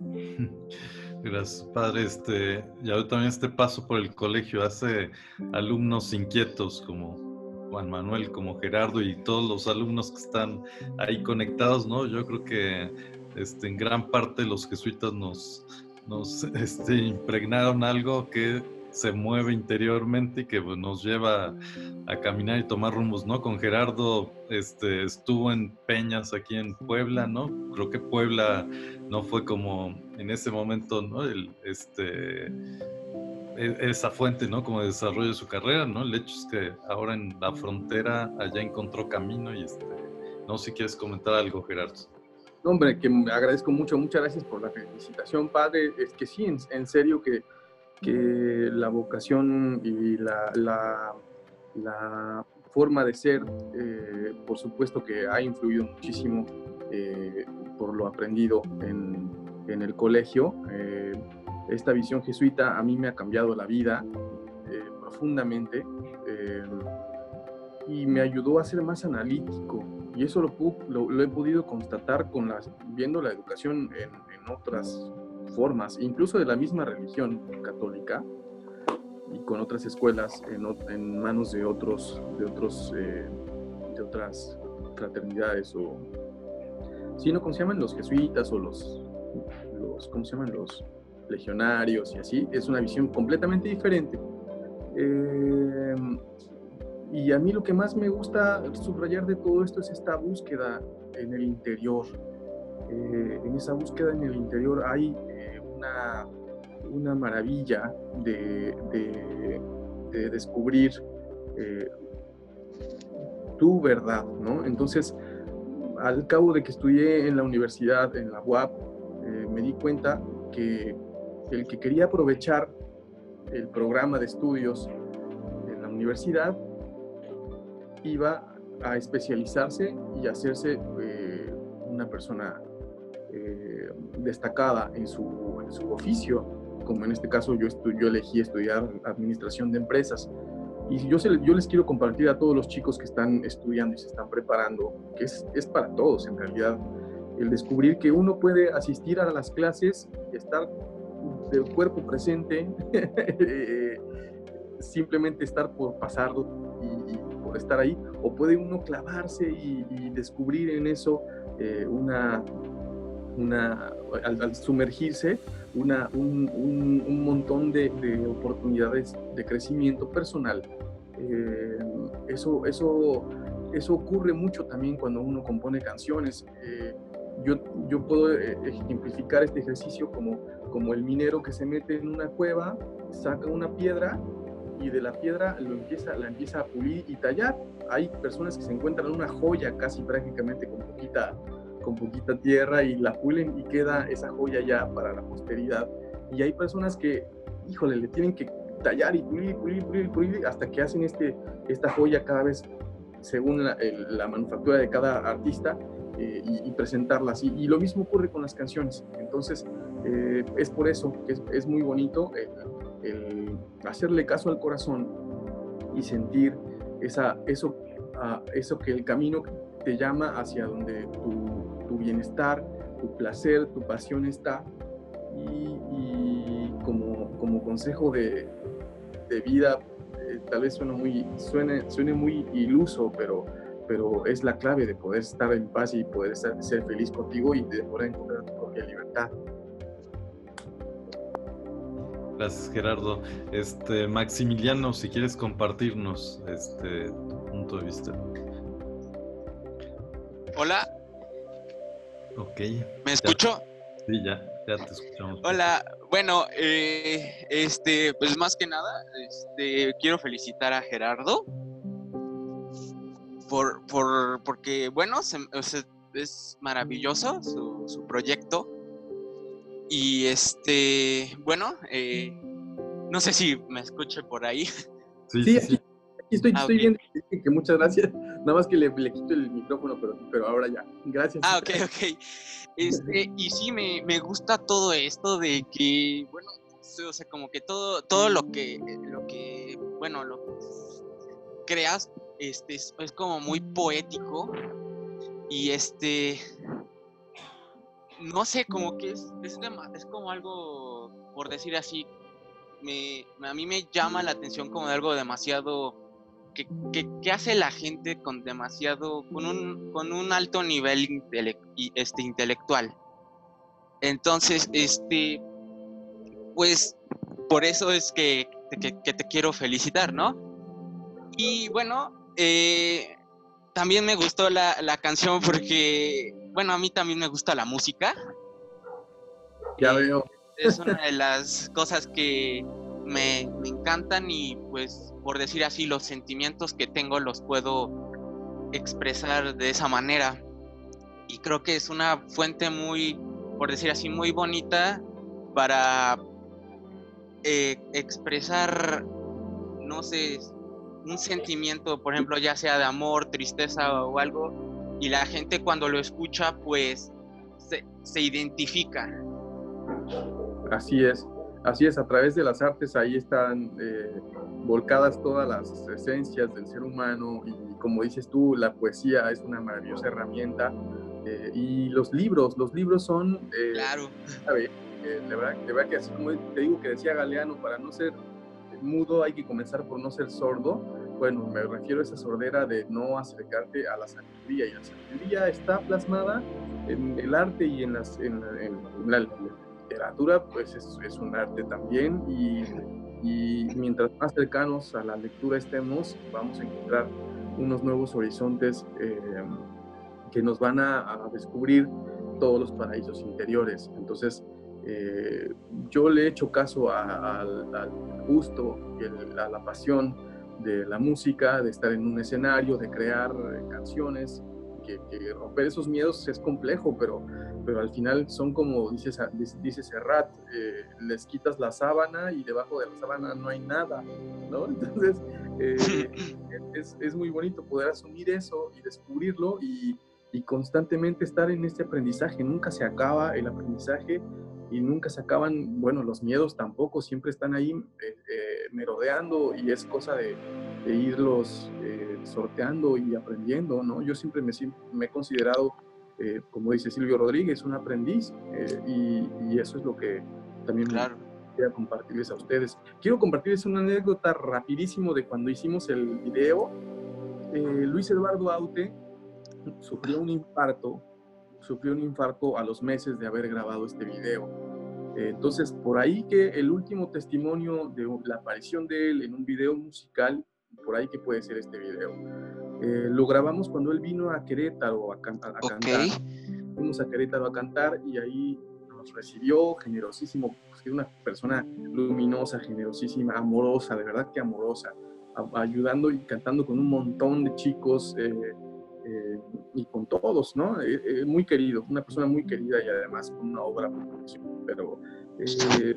Gracias, padre. Este, ya también este paso por el colegio hace alumnos inquietos como Juan Manuel, como Gerardo y todos los alumnos que están ahí conectados, ¿no? Yo creo que este, en gran parte los jesuitas nos, este, impregnaron algo que se mueve interiormente y que pues, nos lleva a caminar y tomar rumbos, ¿no? Con Gerardo este, estuvo en Peñas aquí en Puebla, ¿no? Creo que Puebla no fue como en ese momento, ¿no? E, esa fuente, ¿no? Como de desarrollo de su carrera, ¿no? El hecho es que ahora en la frontera allá encontró camino y este, no si quieres comentar algo, Gerardo. Hombre, que me agradezco mucho, muchas gracias por la felicitación, padre. Es que sí, en serio que que la vocación y la, la, forma de ser, eh, por supuesto que ha influido muchísimo eh, por lo aprendido en, en el colegio. Eh, esta visión jesuita a mí me ha cambiado la vida profundamente y me ayudó a ser más analítico. Y eso lo, lo, he podido constatar con las, viendo la educación en, otras formas, incluso de la misma religión católica y con otras escuelas en, manos de otros, de otros, eh, de otras fraternidades o, sino como se llaman los jesuitas o los, los, ¿cómo se llaman? Los legionarios y así, es una visión completamente diferente. Eh, y a mí lo que más me gusta subrayar de todo esto es esta búsqueda en el interior. Eh, en esa búsqueda en el interior hay una, maravilla de, descubrir eh, tu verdad, ¿no? Entonces, al cabo de que estudié en la universidad, en la UAP, eh, me di cuenta que el que quería aprovechar el programa de estudios en la universidad iba a especializarse y hacerse eh, una persona destacada en su, en su, oficio, como en este caso yo, yo elegí estudiar administración de empresas. Y yo, se, yo les quiero compartir a todos los chicos que están estudiando y se están preparando, que es, es para todos en realidad, el descubrir que uno puede asistir a las clases, estar del cuerpo presente, simplemente estar por pasarlo y, por estar ahí, o puede uno clavarse y, descubrir en eso eh, una, una, al, sumergirse, una, un, un, montón de, oportunidades de crecimiento personal. Eh, eso, eso, eso ocurre mucho también cuando uno compone canciones. Eh, yo, yo puedo eh, ejemplificar este ejercicio como, como el minero que se mete en una cueva, saca una piedra y de la piedra lo empieza, la empieza a pulir y tallar. Hay personas que se encuentran una joya casi prácticamente con poquita con poquita tierra y la pulen y queda esa joya ya para la posteridad. Y hay personas que, híjole, le tienen que tallar y pulir, pulir, pulir, pulir hasta que hacen este, esta joya cada vez según la, la manufactura de cada artista eh, y, presentarla así. Y lo mismo ocurre con las canciones. Entonces, eh, es por eso que es, es muy bonito el, hacerle caso al corazón y sentir esa, eso, uh, eso que el camino te llama hacia donde tu tu bienestar, tu placer, tu pasión está. Y, como, como, consejo de, de vida, eh, tal vez suene muy, suene, suene muy iluso, pero, pero es la clave de poder estar en paz y poder ser feliz contigo y de poder encontrar tu propia libertad. Gracias, Gerardo. Este, Maximiliano, si quieres compartirnos este, tu punto de vista. Hola, Ok. ¿me escucho? Sí, ya, ya te escuchamos. Hola, bueno, eh, este, pues más que nada, este, quiero felicitar a Gerardo por, por, porque, bueno, se- es maravilloso su, su proyecto y este, bueno, eh, no sé si me escuche por ahí. Sí, Sí, aquí, aquí estoy, Ah, estoy viendo que, que muchas gracias. Nada más que le, le quito el micrófono, pero, pero ahora ya. Gracias. Ah, ok, ok. Este, y sí, me, me gusta todo esto de que, bueno, o sea, como que todo, todo lo que, lo que, bueno, lo que creas, este, es, es como muy poético. Y este, no sé, como que es, es, es como algo, por decir así, me, a mí me llama la atención como de algo demasiado que, que- que hace la gente con demasiado, con un, con un alto nivel este, intelectual. Entonces, este, pues, por eso es que, que- que te quiero felicitar, ¿no? Y bueno, eh, también me gustó la, la canción porque, bueno, a mí también me gusta la música. Ya veo. Es una de las cosas que me, me encantan y pues por decir así los sentimientos que tengo los puedo expresar de esa manera. Y creo que es una fuente muy, por decir así, muy bonita para eh, expresar, no sé, un sentimiento, por ejemplo, ya sea de amor, tristeza o algo, y la gente cuando lo escucha, pues se, se identifica. Así es, así es, a través de las artes ahí están eh, volcadas todas las esencias del ser humano y como dices tú, la poesía es una maravillosa herramienta eh, y los libros, los libros son... eh, Claro. sabe, de, verdad, de verdad que así como te digo que decía Galeano, para no ser mudo hay que comenzar por no ser sordo. Bueno, me refiero a esa sordera de no acercarte a la sabiduría y la sabiduría está plasmada en el arte y en, la- literatura, pues es, es un arte también y, mientras más cercanos a la lectura estemos, vamos a encontrar unos nuevos horizontes eh, que nos van a descubrir todos los paraísos interiores. Entonces, eh, yo le he hecho caso a- al, al gusto, el- a la pasión de la música, de estar en un escenario, de crear eh, canciones, que, que romper esos miedos es complejo, pero, pero al final son como Sa- dice dice Serrat, eh, les quitas la sábana y debajo de la sábana no hay nada, ¿no? Entonces, eh, es, es muy bonito poder asumir eso y descubrirlo y, y constantemente estar en este aprendizaje. Nunca se acaba el aprendizaje y nunca se acaban, bueno, los miedos tampoco, siempre están ahí eh, eh, merodeando y es cosa de, de irlos eh, sorteando y aprendiendo, ¿no? Yo siempre me, me he considerado, eh, como dice Silvio Rodríguez, un aprendiz eh, y, y eso es lo que también quería compartirles a ustedes. Quiero compartirles una anécdota rapidísimo de cuando hicimos el video. Eh, Luis Eduardo Aute sufrió un infarto, sufrió un infarto a los meses de haber grabado este video. Eh, entonces, por ahí que el último testimonio de la aparición de él en un video musical, por ahí que puede ser este video, eh, lo grabamos cuando él vino a Querétaro a, can- a cantar. Fuimos a Querétaro a cantar y ahí nos recibió generosísimo, pues, una persona luminosa, generosísima, amorosa, de verdad que amorosa, ayudando y cantando con un montón de chicos eh, eh, y con todos, ¿no? Eh, eh, muy querido, una persona muy querida y además con una obra. Pero eh,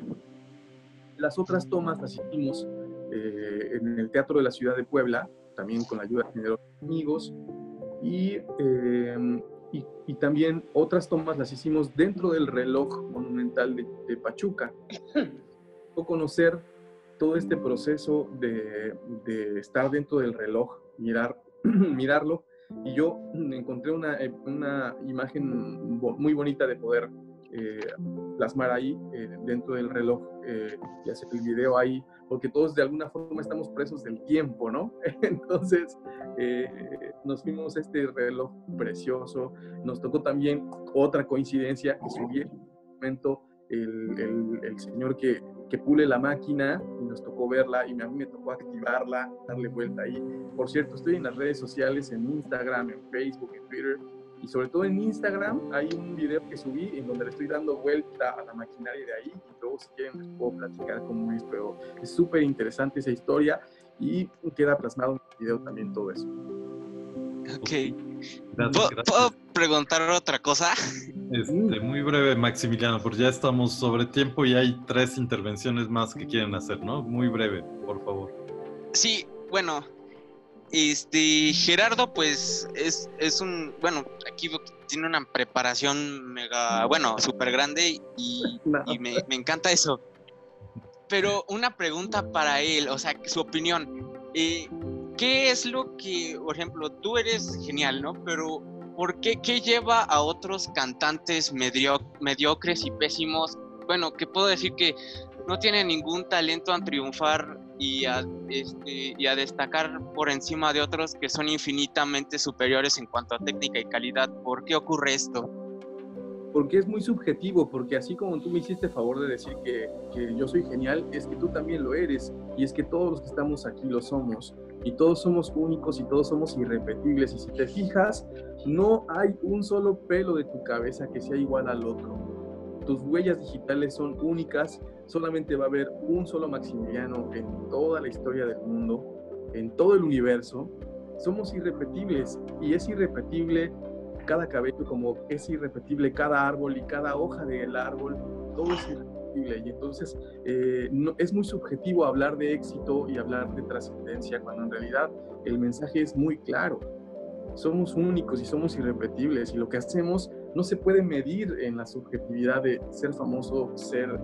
las otras tomas las hicimos eh, en el Teatro de la Ciudad de Puebla, también con la ayuda de generosos amigos, y, eh, y, y también otras tomas las hicimos dentro del reloj monumental de, de Pachuca. O conocer todo este proceso de, de estar dentro del reloj, mirar, mirarlo, y yo encontré una, eh, una imagen muy bonita de poder eh, plasmar ahí eh, dentro del reloj y hacer el video ahí, porque todos de alguna forma estamos presos del tiempo, ¿no? Entonces nos fuimos a este reloj precioso, nos tocó también otra coincidencia que subí en momento el- el señor que, que pule la máquina y nos tocó verla y a mí me tocó activarla, darle vuelta ahí. Por cierto, estoy en las redes sociales, en Instagram, en Facebook, en Twitter, Y sobre todo en Instagram hay un video que subí en donde le estoy dando vuelta a la maquinaria de ahí y luego si quieren les puedo platicar cómo es, pero es súper interesante esa historia y queda plasmado en el video también todo eso. Ok. ¿Puedo, preguntar otra cosa? Este, muy breve, Maximiliano, porque ya estamos sobre tiempo y hay tres intervenciones más que quieren hacer, ¿no? Muy breve, por favor. Sí, bueno, este Gerardo, pues es, es un, bueno, aquí tiene una preparación mega, bueno, súper grande y, me, me, encanta eso. Pero una pregunta para él, o sea, su opinión. Eh, ¿qué es lo que, por ejemplo, tú eres genial, ¿no? Pero ¿por qué, lleva a otros cantantes mediocres y pésimos? Bueno, que puedo decir que no tienen ningún talento a triunfar y a, este, y a destacar por encima de otros que son infinitamente superiores en cuanto a técnica y calidad. ¿Por qué ocurre esto? porque es muy subjetivo, porque así como tú me hiciste favor de decir que, yo soy genial, es que tú también lo eres, y es que todos los que estamos aquí lo somos, y todos somos únicos y todos somos irrepetibles, y si te fijas, no hay un solo pelo de tu cabeza que sea igual al otro. Tus huellas digitales son únicas, solamente va a haber un solo Maximiliano en toda la historia del mundo, en todo el universo. Somos irrepetibles y es irrepetible cada cabello como es irrepetible cada árbol y cada hoja del árbol, todo es irrepetible. Y entonces eh, no, es muy subjetivo hablar de éxito y hablar de trascendencia cuando en realidad el mensaje es muy claro. Somos únicos y somos irrepetibles y lo que hacemos no se puede medir en la subjetividad de ser famoso, ser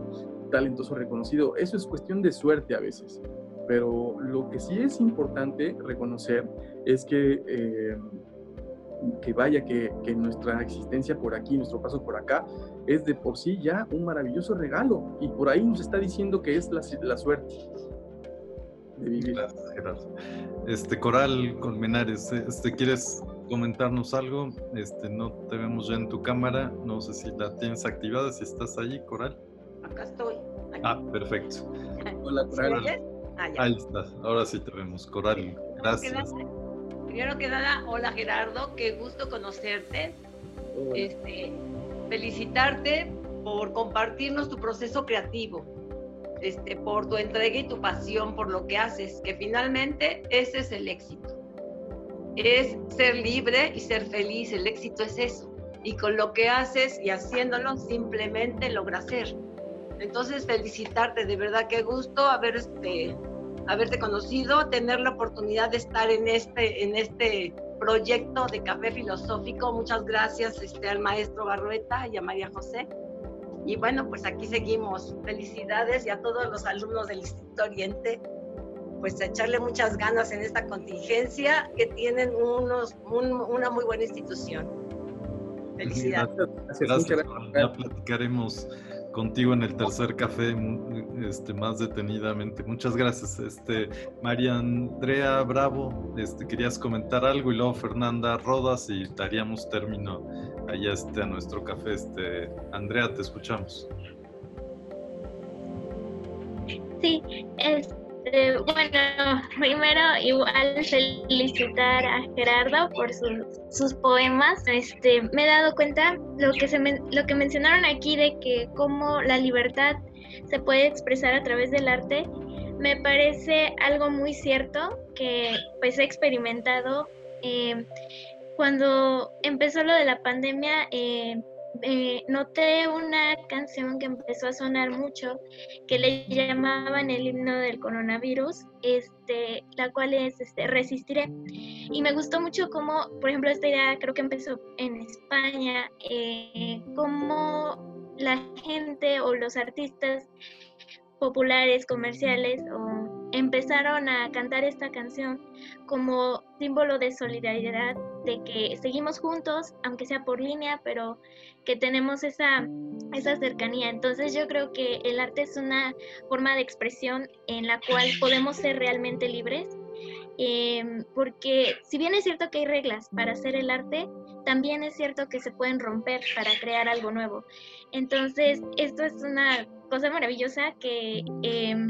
talentoso, reconocido. Eso es cuestión de suerte a veces. Pero lo que sí es importante reconocer es que eh, que vaya, que, que, nuestra existencia por aquí, nuestro paso por acá, es de por sí ya un maravilloso regalo. Y por ahí nos está diciendo que es la, la suerte de vivir. Gracias, Gerardo. Este, Coral Colmenares, este, ¿quieres comentarnos algo? Este, no te vemos ya en tu cámara, no sé si la tienes activada, si estás allí, Coral. Acá estoy. Ah, perfecto. Hola, Coral. Ah, ahí estás, ahora sí te vemos, Coral. Gracias. Primero que nada, hola Gerardo, qué gusto conocerte. Este, felicitarte por compartirnos tu proceso creativo, este, por tu entrega y tu pasión por lo que haces, que finalmente ese es el éxito. Es ser libre y ser feliz, el éxito es eso. Y con lo que haces y haciéndolo simplemente logra ser. Entonces felicitarte, de verdad qué gusto haber este, haberte conocido, tener la oportunidad de estar en este, en este proyecto de café filosófico. Muchas gracias este, al maestro Barrueta y a María José. Y bueno, pues aquí seguimos. Felicidades y a todos los alumnos del Instituto Oriente, pues a echarle muchas ganas en esta contingencia que tienen unos, una muy buena institución. Felicidades. Gracias, gracias. Ya platicaremos contigo en el tercer café este, más detenidamente. Muchas gracias. Este, María Andrea Bravo, este, querías comentar algo y luego Fernanda Rodas y daríamos término allá este, a nuestro café. Este, Andrea, te escuchamos. Sí, es, este, bueno, primero igual felicitar a Gerardo por sus, poemas. Este, me he dado cuenta lo que se lo que mencionaron aquí de que cómo la libertad se puede expresar a través del arte. Me parece algo muy cierto que pues he experimentado eh, cuando empezó lo de la pandemia. Eh, eh, noté una canción que empezó a sonar mucho, que le llamaban el himno del coronavirus, este, la cual es este, Resistiré. Y me gustó mucho cómo, por ejemplo, esta idea creo que empezó en España, eh, cómo la gente o los artistas populares, comerciales o empezaron a cantar esta canción como símbolo de solidaridad, de que seguimos juntos, aunque sea por línea, pero que tenemos esa, esa cercanía. Entonces yo creo que el arte es una forma de expresión en la cual podemos ser realmente libres, em, porque si bien es cierto que hay reglas para hacer el arte, también es cierto que se pueden romper para crear algo nuevo. Entonces, esto es una cosa maravillosa que em,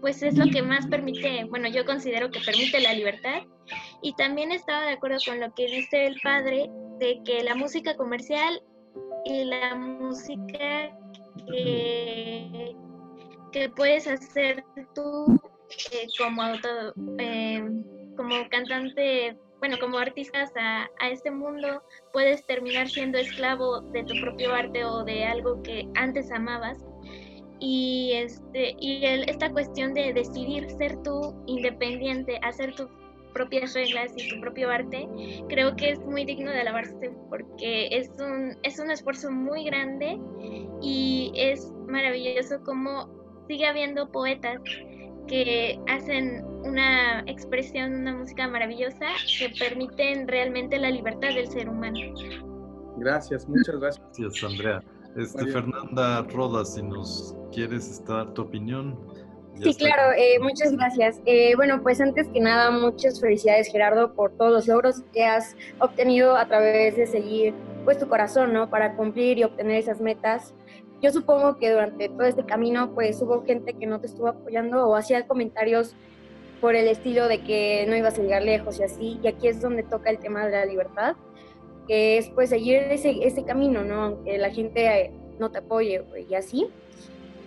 pues es lo que más permite, bueno, yo considero que permite la libertad. Y también estaba de acuerdo con lo que dice el padre de que la música comercial y la música que, que puedes hacer tú eh, como auto, eh, como cantante, bueno, como artista a, a, este mundo, puedes terminar siendo esclavo de tu propio arte o de algo que antes amabas. Y, este, y el, esta cuestión de decidir ser tú independiente, hacer tus propias reglas y tu propio arte, creo que es muy digno de alabarse porque es un, es un esfuerzo muy grande y es maravilloso como sigue habiendo poetas que hacen una expresión, una música maravillosa que permiten realmente la libertad del ser humano. Gracias, muchas gracias. Gracias, Andrea. Este, Fernanda Rodas, si nos quieres estar tu opinión. Sí, claro, eh, muchas gracias. Eh, bueno, pues antes que nada, muchas felicidades Gerardo por todos los logros que has obtenido a través de seguir pues tu corazón, ¿no? Para cumplir y obtener esas metas. Yo supongo que durante todo este camino pues hubo gente que no te estuvo apoyando o hacía comentarios por el estilo de que no ibas a llegar lejos y así, y aquí es donde toca el tema de la libertad, que es pues seguir ese, ese camino, ¿no? Aunque la gente no te apoye y así.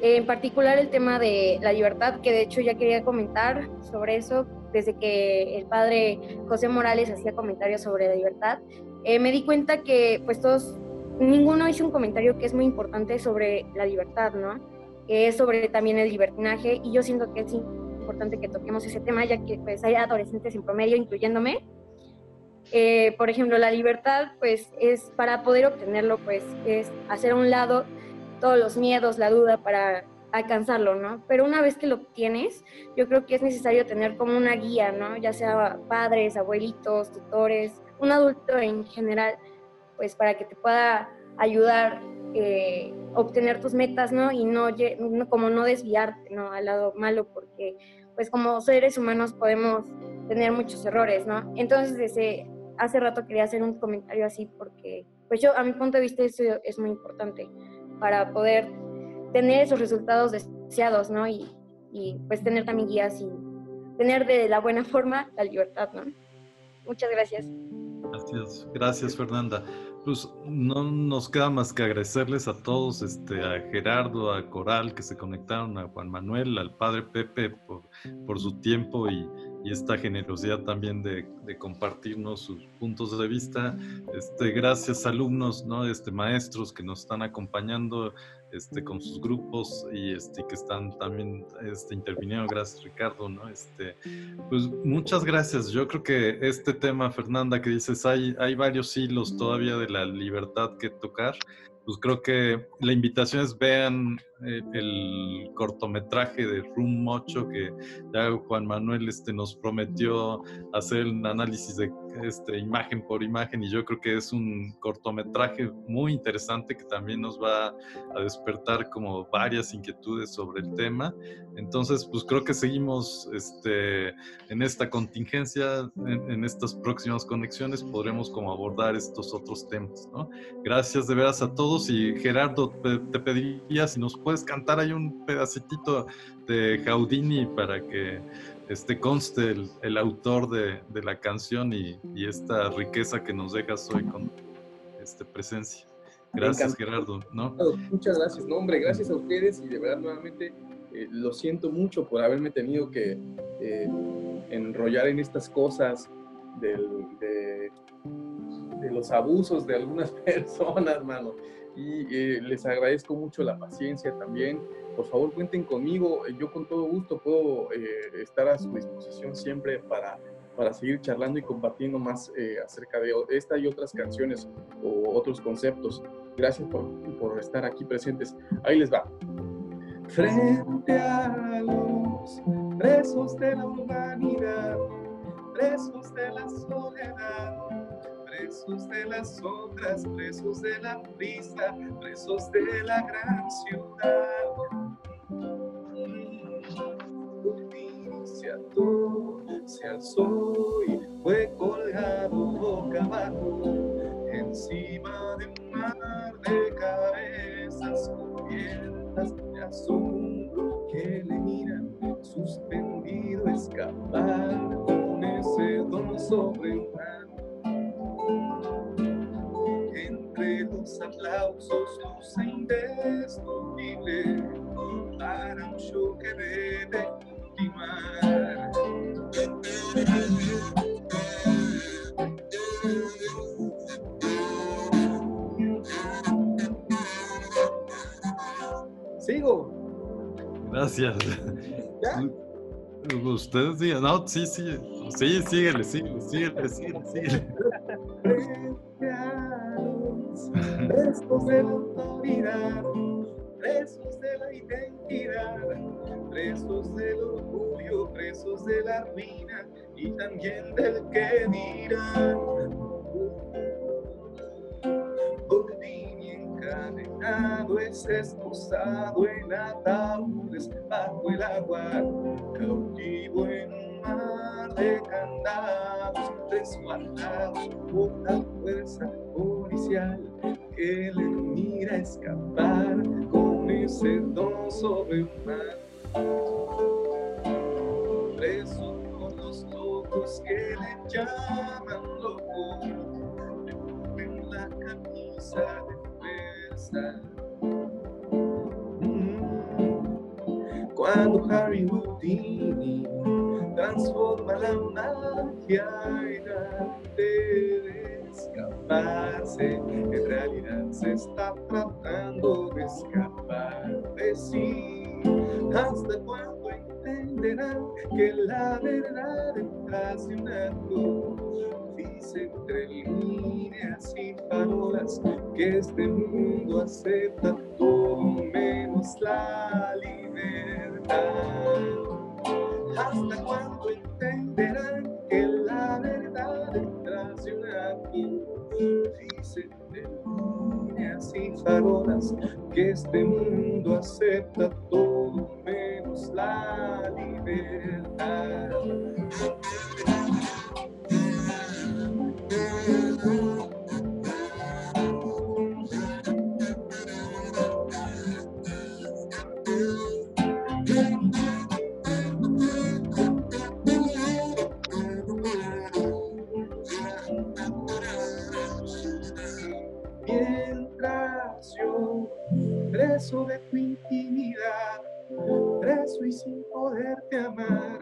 En particular el tema de la libertad, que de hecho ya quería comentar sobre eso, desde que el padre José Morales hacía comentarios sobre la libertad, eh, me di cuenta que pues todos ninguno hizo un comentario que es muy importante sobre la libertad, ¿no? Que es sobre también el libertinaje y yo siento que es importante que toquemos ese tema ya que pues hay adolescentes en promedio, incluyéndome. Eh, por ejemplo, la libertad pues es para poder obtenerlo pues es hacer a un lado todos los miedos, la duda para alcanzarlo, ¿no? Pero una vez que lo obtienes, yo creo que es necesario tener como una guía, ¿no? Ya sea padres, abuelitos, tutores, un adulto en general pues para que te pueda ayudar eh, obtener tus metas, ¿no? Y no, como no desviarte, ¿no? Al lado malo, porque pues como seres humanos podemos tener muchos errores, ¿no? Entonces desde hace rato quería hacer un comentario así porque pues yo a mi punto de vista eso es muy importante para poder tener esos resultados deseados, ¿no? Y, y pues tener también guías y tener de la buena forma la libertad, ¿no? Muchas gracias. Gracias, gracias Fernanda. Pues no nos queda más que agradecerles a todos, este, a Gerardo, a Coral que se conectaron, a Juan Manuel, al padre Pepe por, por su tiempo y, y esta generosidad también de, compartirnos sus puntos de vista. Este, gracias alumnos, ¿no? este, maestros que nos están acompañando este, con sus grupos y este, que están también este, interviniendo. Gracias Ricardo. ¿no? Este, pues muchas gracias. Yo creo que este tema, Fernanda, que dices, hay, hay varios hilos todavía de la libertad que tocar pues creo que la invitación es vean eh, el cortometraje de Room Mocho que ya Juan Manuel este, nos prometió hacer un análisis de este, imagen por imagen y yo creo que es un cortometraje muy interesante que también nos va a despertar como varias inquietudes sobre el tema. Entonces, pues creo que seguimos este, en esta contingencia, en, en estas próximas conexiones podremos como abordar estos otros temas, ¿no? Gracias de veras a todos y Gerardo, te pediría si nos puedes cantar ahí un pedacitito de Gaudini para que este conste el, el autor de, de, la canción y, y, esta riqueza que nos dejas hoy con este presencia. Gracias, Gerardo. ¿no? Muchas gracias. No, hombre, gracias a ustedes y de verdad nuevamente eh, lo siento mucho por haberme tenido que eh, enrollar en estas cosas del, de, de, los abusos de algunas personas, mano. Y eh, les agradezco mucho la paciencia también por favor cuenten conmigo, yo con todo gusto puedo eh, estar a su disposición siempre para, para seguir charlando y compartiendo más eh, acerca de esta y otras canciones o otros conceptos. Gracias por, por estar aquí presentes. Ahí les va. Frente a los presos de la humanidad, presos de la soledad presos de las sombras, presos de la prisa, presos de la gran ciudad. Se se alzó y fue colgado boca abajo. Encima indestructible para un show que debe continuar. Sigo. Gracias. ¿Ya? No, sí, sí, sí, síguele, síguele, síguele, autoridad, presos de la identidad, presos del orgullo, presos de la ruina y también del que dirán. Ordini encadenado es esposado en ataúdes bajo el agua, cautivo en un mar de candados, resguardados por la fuerza policial que le mira escapar con ese don sobre un mar. Preso por los locos que le llaman loco, en la camisa de fuerza. Mm. Cuando Harry Houdini transforma la magia en arte escaparse, en realidad se está tratando de escapar de sí. ¿Hasta cuándo entenderán que la verdad un acto dice entre líneas y farolas que este mundo acepta todo menos la libertad? ¿Hasta cuándo entenderán que la verdad acto dice entre líneas y farolas que este mundo acepta todo menos la libertad? Preso de tu intimidad, preso y sin poderte amar,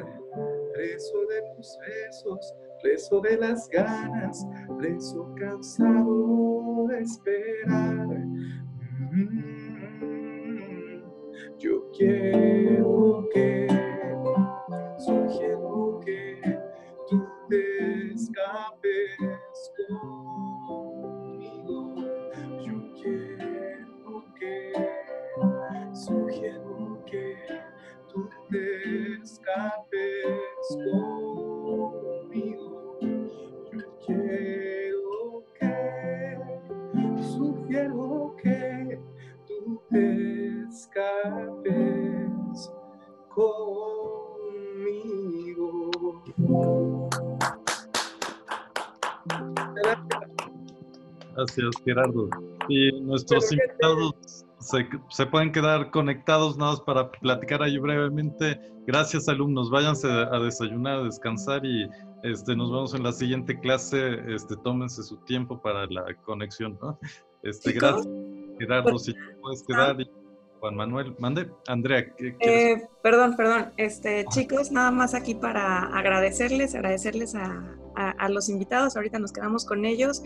preso de tus besos, preso de las ganas, preso cansado de esperar. Mm, Yo quiero que, sugiero que tú te escapes conmigo. Escapes conmigo. Yo quiero que, sugiero que tú te escapes conmigo. Gracias, Gerardo. Y nuestros invitados se, se pueden quedar conectados nada más para platicar ahí brevemente. Gracias, alumnos. Váyanse a desayunar, a descansar y este, nos vemos en la siguiente clase. Este, tómense su tiempo para la conexión. ¿no? Este, gracias, Gerardo. Si te puedes quedar. y Juan Manuel, mande. Andrea, ¿qué quieres? Eh, perdón, perdón. Este, chicos, nada más aquí para agradecerles, agradecerles a, a- los invitados. Ahorita nos quedamos con ellos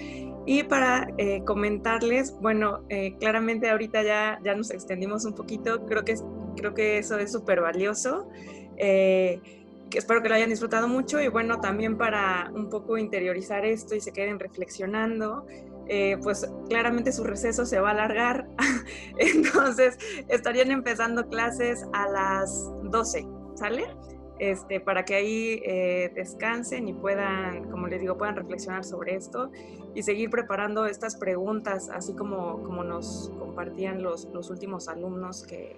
y para eh, comentarles, bueno, eh, claramente ahorita ya, ya nos extendimos un poquito. Creo que, creo que eso es súper valioso. Eh, espero que lo hayan disfrutado mucho y bueno, también para un poco interiorizar esto y se queden reflexionando, eh, pues claramente su receso se va a alargar, entonces estarían empezando clases a las 12, ¿sale? Este, para que ahí eh, descansen y puedan, como les digo, puedan reflexionar sobre esto y seguir preparando estas preguntas, así como, como nos compartían los, los últimos alumnos que,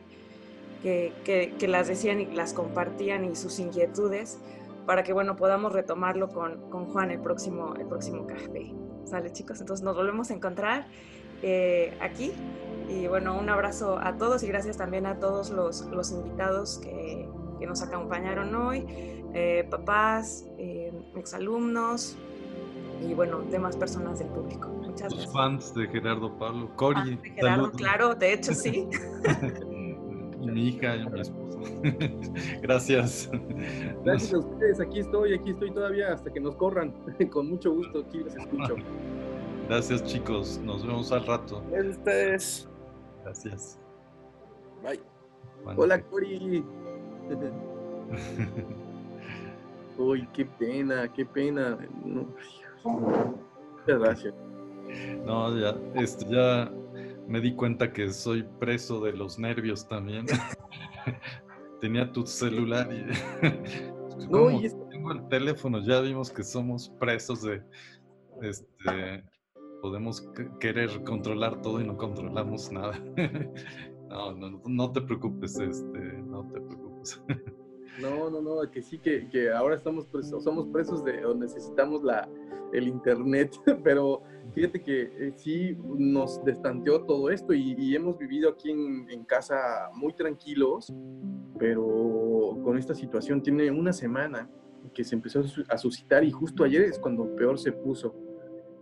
que, que- las decían y las compartían y sus inquietudes para que bueno podamos retomarlo con, con Juan el próximo el próximo café. Sale chicos entonces nos volvemos a encontrar eh, aquí y bueno un abrazo a todos y gracias también a todos los, los invitados que, que nos acompañaron hoy eh, papás eh, exalumnos y bueno, demás personas del público. Muchas Los gracias. fans de Gerardo Pablo. Cori, Fans de Gerardo, saludos. claro, de hecho sí. y mi hija y mi esposa. Gracias. Gracias a ustedes, aquí estoy, aquí estoy todavía hasta que nos corran. Con mucho gusto, aquí les escucho. Gracias chicos, nos vemos al rato. Gracias a ustedes. Gracias. Bye. Bueno. Hola, Cori. Uy, qué pena, qué pena. No, Muchas gracias. No, ya, este, ya me di cuenta que soy preso de los nervios también. Tenía tu celular y... No, ¿Cómo? y es- Tengo el teléfono, ya vimos que somos presos de... Este, podemos que- querer controlar todo y no controlamos nada. No, no, no te preocupes, este, no te preocupes. No, no, no, que sí, que, que ahora estamos presos, somos presos de o necesitamos la, el internet, pero fíjate que eh, sí nos destanteó todo esto y, hemos vivido aquí en, en casa muy tranquilos, pero con esta situación tiene una semana que se empezó a su- a suscitar y justo ayer es cuando peor se puso.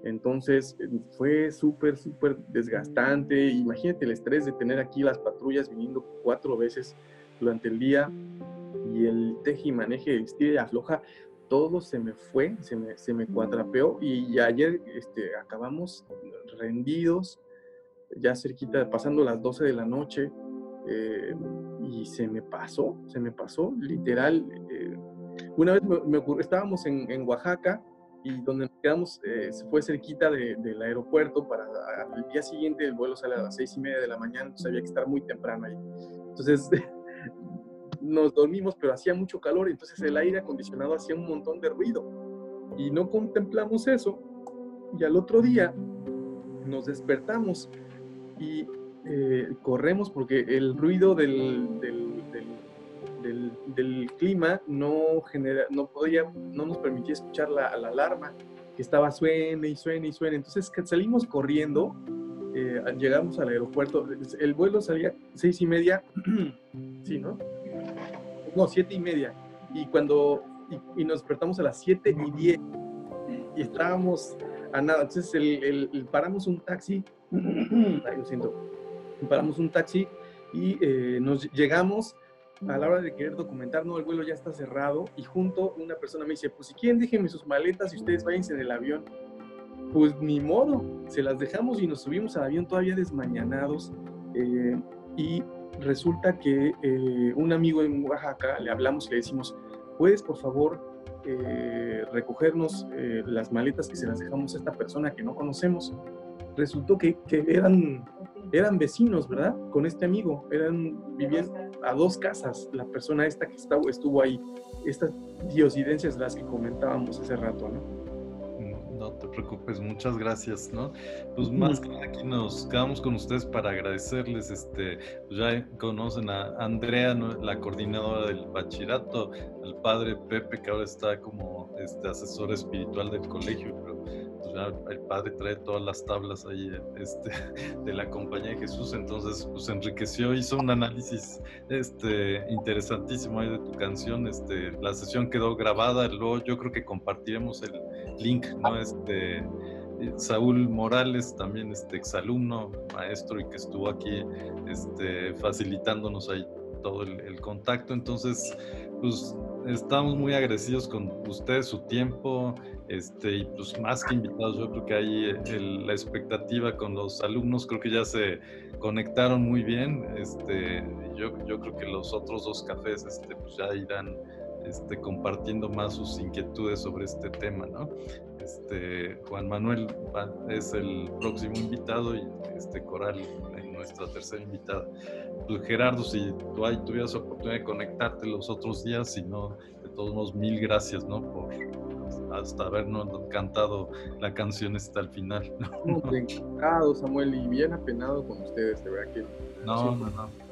Entonces fue súper, súper desgastante. Imagínate el estrés de tener aquí las patrullas viniendo cuatro veces durante el día y el teje y maneje, el estira y afloja, todo se me fue, se me, se me cuatrapeó y ayer este, acabamos rendidos, ya cerquita, pasando las 12 de la noche eh, y se me pasó, se me pasó, literal. eh, una vez me, me ocurrió, estábamos en, en Oaxaca y donde nos quedamos eh, fue cerquita de- del aeropuerto para al día siguiente el vuelo sale a las seis y media de la mañana, entonces había que estar muy temprano ahí. Entonces nos dormimos, pero hacía mucho calor, entonces el aire acondicionado hacía un montón de ruido y no contemplamos eso y al otro día nos despertamos y eh, corremos porque el ruido del, del- del- del- del clima no, genera, no, podía, no nos permitía escuchar la, la alarma que estaba suene y suene y suene. Entonces salimos corriendo, eh, llegamos al aeropuerto, el vuelo salía seis y media, sí, ¿no? No, siete y media. Y cuando, y, nos despertamos a las siete y diez y estábamos a nada. Entonces el- paramos un taxi, ay, lo siento, paramos un taxi y eh, nos llegamos a la hora de querer documentar, no, el vuelo ya está cerrado y junto una persona me dice, pues si quieren déjenme sus maletas y ustedes váyanse en el avión. Pues ni modo, se las dejamos y nos subimos al avión todavía desmañanados eh, y resulta que eh, un amigo en Oaxaca le hablamos y le decimos, ¿puedes por favor eh, recogernos eh, las maletas que se las dejamos a esta persona que no conocemos? Resultó que, eran, eran vecinos, ¿verdad? Con este amigo, eran, vivían a dos casas la persona esta que estuvo ahí. Estas diosidencias de las que comentábamos hace rato, ¿no? No te preocupes, muchas gracias, ¿no? Pues más que nada aquí nos quedamos con ustedes para agradecerles, este, pues ya conocen a Andrea, ¿no? la coordinadora del bachillerato, al padre Pepe, que ahora está como este asesor espiritual del colegio, el padre trae todas las tablas ahí este, de la compañía de Jesús, entonces pues enriqueció, hizo un análisis este, interesantísimo de tu canción, este, la sesión quedó grabada, luego yo creo que compartiremos el link, Saúl Morales, también este exalumno, maestro y que estuvo aquí facilitándonos ahí todo el, el contacto. Entonces, pues estamos muy agradecidos con ustedes, su tiempo, este, y pues más que invitados, yo creo que ahí el- la expectativa con los alumnos, creo que ya se conectaron muy bien. Este, yo, yo creo que los otros dos cafés este, pues ya irán este, compartiendo más sus inquietudes sobre este tema, ¿no? Este, Juan Manuel es el próximo invitado y este Coral eh, nuestra tercera invitada. Pues, Gerardo, si tú ahí tuvieras oportunidad de conectarte los otros días, si no, de todos modos, mil gracias, ¿no? Por hasta habernos cantado la canción hasta el final. No, encantado, Samuel, y bien apenado con ustedes, de verdad que... No, no, no.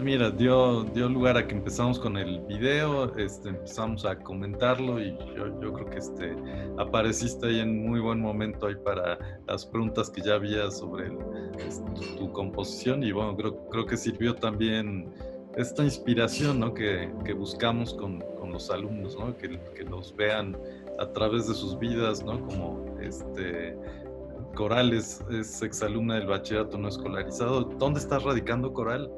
Mira, dio, dio lugar a que empezamos con el video, este, empezamos a comentarlo y yo, yo creo que este, apareciste ahí en muy buen momento ahí para las preguntas que ya había sobre este, tu, tu composición y bueno, creo, creo que sirvió también esta inspiración ¿no? que, que buscamos con, con los alumnos, ¿no? que, que los vean a través de sus vidas, ¿no? Como este Coral es, es exalumna del bachillerato no escolarizado. ¿Dónde estás radicando, Coral?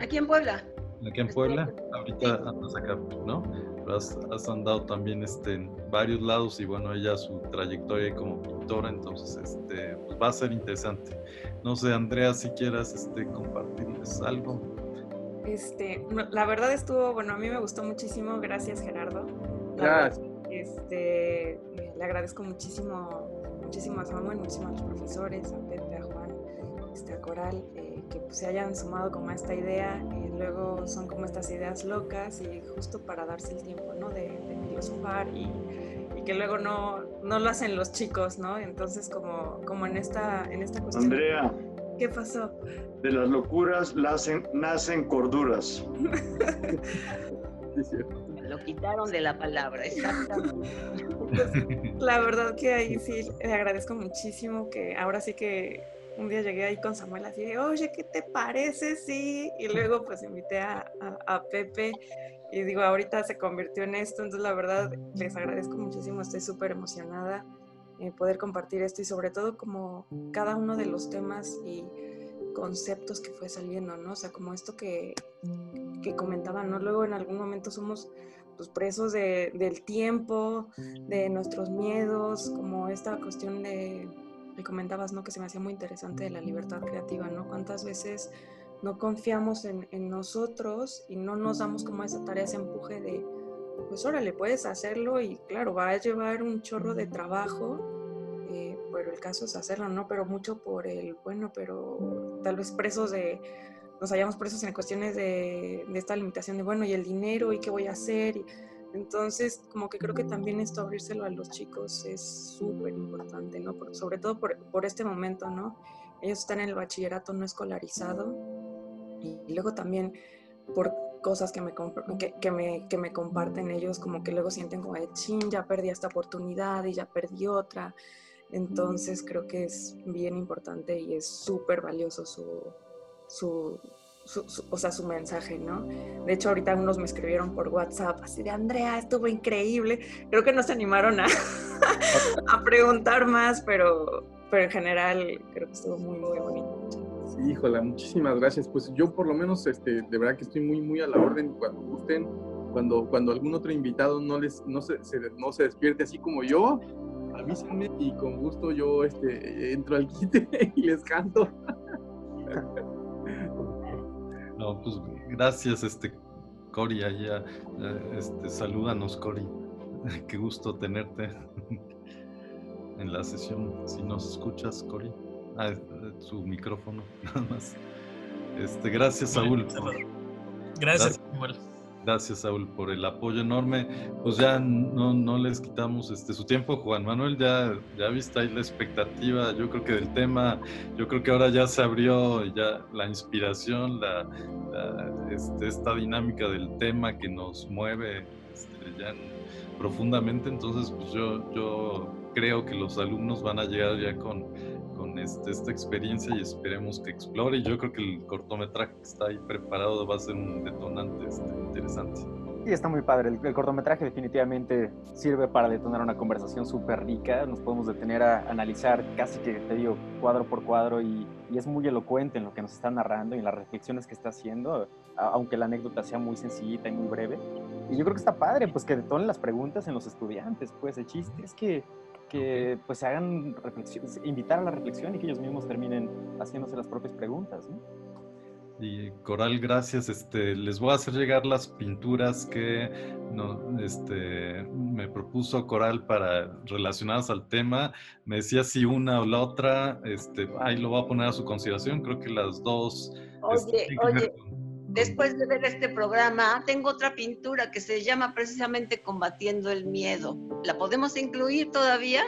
Aquí en Puebla. Aquí en Puebla, ahorita andas acá, ¿no? Has, has, andado también este, en varios lados y bueno, ella su trayectoria como pintora, entonces este, pues va a ser interesante. No sé, Andrea, si quieras este, compartirles algo. Este, la verdad estuvo, bueno, a mí me gustó muchísimo, gracias Gerardo. Gracias. Este, le agradezco muchísimo, muchísimo a Samuel, muchísimo a los profesores, a Pepe, a Juan, este, a Coral, eh, que pues, se hayan sumado como a esta idea y luego son como estas ideas locas y justo para darse el tiempo, ¿no? De, de filosofar y, y, que luego no, no lo hacen los chicos, ¿no? Entonces como, como en, esta, en esta cuestión. Andrea. ¿Qué pasó? De las locuras nacen, nacen corduras. Lo quitaron de la palabra, exactamente. Pues, la verdad que ahí sí le agradezco muchísimo que ahora sí que un día llegué ahí con Samuel así de, oye, ¿qué te parece? Sí. Y luego pues invité a, a, a, Pepe y digo, ahorita se convirtió en esto. Entonces la verdad les agradezco muchísimo, estoy súper emocionada en poder compartir esto y sobre todo como cada uno de los temas y conceptos que fue saliendo, ¿no? O sea, como esto que, que comentaban, ¿no? Luego en algún momento somos pues, presos de, del tiempo, de nuestros miedos, como esta cuestión de, me comentabas, ¿no? Que se me hacía muy interesante de la libertad creativa, ¿no? ¿Cuántas veces no confiamos en, nosotros y no nos damos como esa tarea, ese empuje de, pues órale, puedes hacerlo y claro, va a llevar un chorro de trabajo, eh, pero el caso es hacerlo, ¿no? Pero mucho por el, bueno, pero tal vez presos de, nos hallamos presos en cuestiones de, de esta limitación de, bueno, y el dinero y qué voy a hacer. Y, entonces, como que creo que también esto abrírselo a los chicos es súper importante, ¿no? Sobre todo por, por, este momento, ¿no? Ellos están en el bachillerato no escolarizado y, y luego también por cosas que me, que, que, me, que me comparten ellos, como que luego sienten como de, chin, ya perdí esta oportunidad y ya perdí otra. Entonces creo que es bien importante y es súper valioso su, su, su, su, o sea, su mensaje, ¿no? De hecho, ahorita unos me escribieron por WhatsApp, así de, Andrea, estuvo increíble. Creo que no se animaron a, a preguntar más, pero, pero en general creo que estuvo muy, muy bonito. Sí, híjola, muchísimas gracias. Pues yo por lo menos, este, de verdad que estoy muy, muy a la orden cuando gusten, cuando, cuando algún otro invitado no, les, no, se, se no se despierte así como yo, avísenme y con gusto yo este, entro al quite y les canto. No, pues gracias, este, Cori, allá, este, salúdanos, Cori. Qué gusto tenerte en la sesión. Si nos escuchas, Cori. Ah, su micrófono, nada más. Este, gracias, Saúl. Gracias, Samuel. Gracias, Saúl, por el apoyo enorme. Pues ya no, no les quitamos este, su tiempo. Juan Manuel, ya, ya viste ahí la expectativa, yo creo que del tema, yo creo que ahora ya se abrió ya la inspiración, la, este, esta dinámica del tema que nos mueve este, profundamente. Entonces, pues yo, yo creo que los alumnos van a llegar ya con, con este, esta experiencia y esperemos que explore. Yo creo que el cortometraje que está ahí preparado va a ser un detonante este, interesante. Sí, está muy padre. El, el, cortometraje definitivamente sirve para detonar una conversación súper rica. Nos podemos detener a analizar casi que, te digo, cuadro por cuadro y, y, es muy elocuente en lo que nos está narrando y en las reflexiones que está haciendo, aunque la anécdota sea muy sencillita y muy breve. Y yo creo que está padre, pues que detonen las preguntas en los estudiantes. Pues el chiste es que que pues hagan reflexiones, invitar a la reflexión y que ellos mismos terminen haciéndose las propias preguntas. ¿no? Y Coral, gracias. Este, les voy a hacer llegar las pinturas que no, este, me propuso Coral para relacionadas al tema. Me decía si una o la otra, este, ahí lo voy a poner a su consideración. Creo que las dos. Oye, este, oye, después de ver este programa, tengo otra pintura que se llama precisamente Combatiendo el Miedo. ¿La podemos incluir todavía?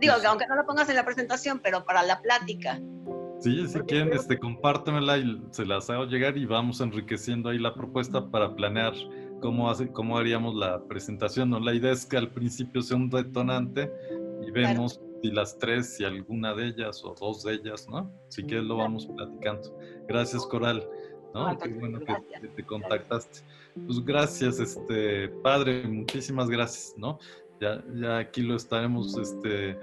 Digo, aunque no la pongas en la presentación, pero para la plática. Sí, si quieren, este, compártemela y se las hago llegar y vamos enriqueciendo ahí la propuesta para planear cómo, hace, cómo haríamos la presentación. ¿no? La idea es que al principio sea un detonante y vemos claro. si las tres, si alguna de ellas o dos de ellas, ¿no? Si quieres lo vamos platicando. Gracias, Coral. ¿No? Qué bueno que te, te, contactaste. Pues gracias, este padre, muchísimas gracias, ¿no? ya, ya aquí lo estaremos este,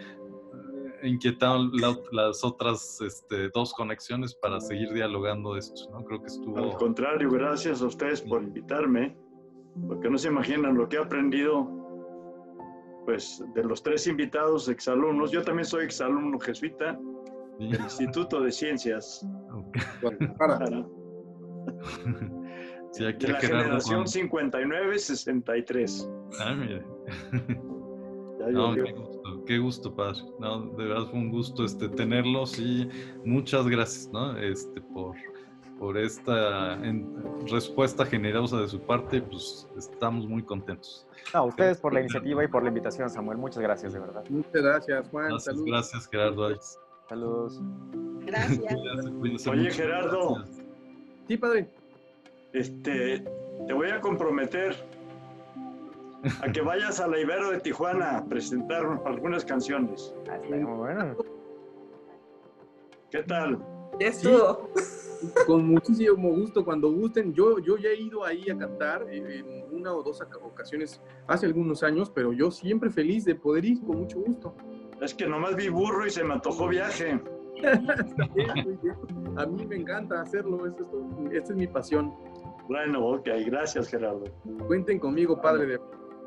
inquietando las otras este, dos conexiones para seguir dialogando esto, ¿no? Creo que estuvo... Al contrario, gracias a ustedes por invitarme, porque no se imaginan lo que he aprendido, pues, de los tres invitados exalumnos. Yo también soy exalumno jesuita del Instituto de Ciencias. Guadalajara. Sí, aquí de la generación 59-63. Ah, mire. No, qué gusto, qué gusto, padre. No, de verdad fue un gusto este, tenerlos y muchas gracias, ¿no? Este, por, por esta respuesta generosa de su parte, pues estamos muy contentos. A ustedes por la iniciativa y por la invitación, Samuel. Muchas gracias, de verdad. Muchas gracias, Juan. Gracias, gracias Gerardo. Saludos. Gracias. Oye, Gerardo. Sí, padre. Este, te voy a comprometer a que vayas a la Ibero de Tijuana a presentar algunas canciones. Muy bueno. ¿Qué tal? Estuvo. Con muchísimo gusto, cuando gusten. Yo, yo ya he ido ahí a cantar en una o dos ocasiones hace algunos años, pero yo siempre feliz de poder ir, con mucho gusto. Es que nomás vi burro y se me antojó viaje. A mí me encanta hacerlo, esto, esta es mi pasión. Bueno, ok, gracias Gerardo. Cuenten conmigo, padre, de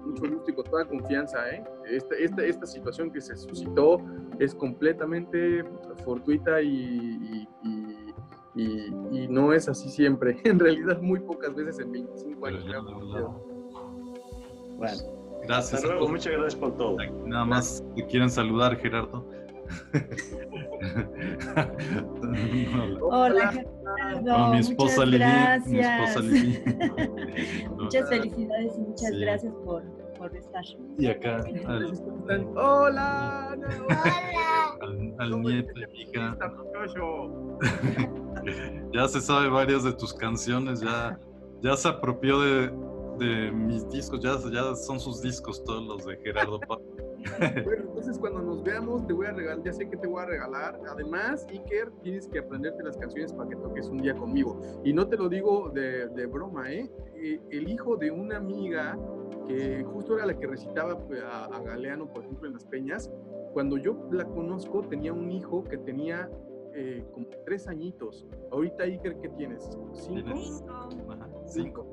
mucho gusto y con toda confianza. ¿eh? Esta, esta, esta situación que se suscitó es completamente fortuita y, y, y, y, no es así siempre. En realidad, muy pocas veces en 25 años. Bueno, gracias. Hasta luego, muchas gracias por todo. Nada más te quieren saludar, Gerardo. Hola, Gerardo. No, mi esposa Lili. Mi esposa Lili. muchas felicidades y muchas sí. gracias por, por, estar. Y acá. Al, Hola. Al, al nieto y hija. ya se sabe varias de tus canciones, ya, ya se apropió de, de mis discos, ya, ya son sus discos todos los de Gerardo Pablo. Bueno, entonces cuando nos veamos te voy a regalar, ya sé que te voy a regalar. Además, Iker, tienes que aprenderte las canciones para que toques un día conmigo. Y no te lo digo de, de broma, ¿eh? El hijo de una amiga que justo era la que recitaba a, a, Galeano, por ejemplo, en Las Peñas, cuando yo la conozco tenía un hijo que tenía eh, como tres añitos. Ahorita, Iker, ¿qué tienes? ¿Cinco? Ajá, cinco.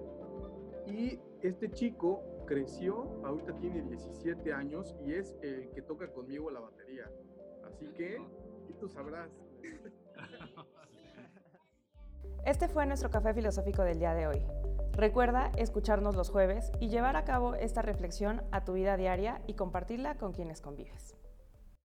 Y este chico creció, ahorita tiene 17 años y es el que toca conmigo la batería. Así que, y tú sabrás. Este fue nuestro café filosófico del día de hoy. Recuerda escucharnos los jueves y llevar a cabo esta reflexión a tu vida diaria y compartirla con quienes convives.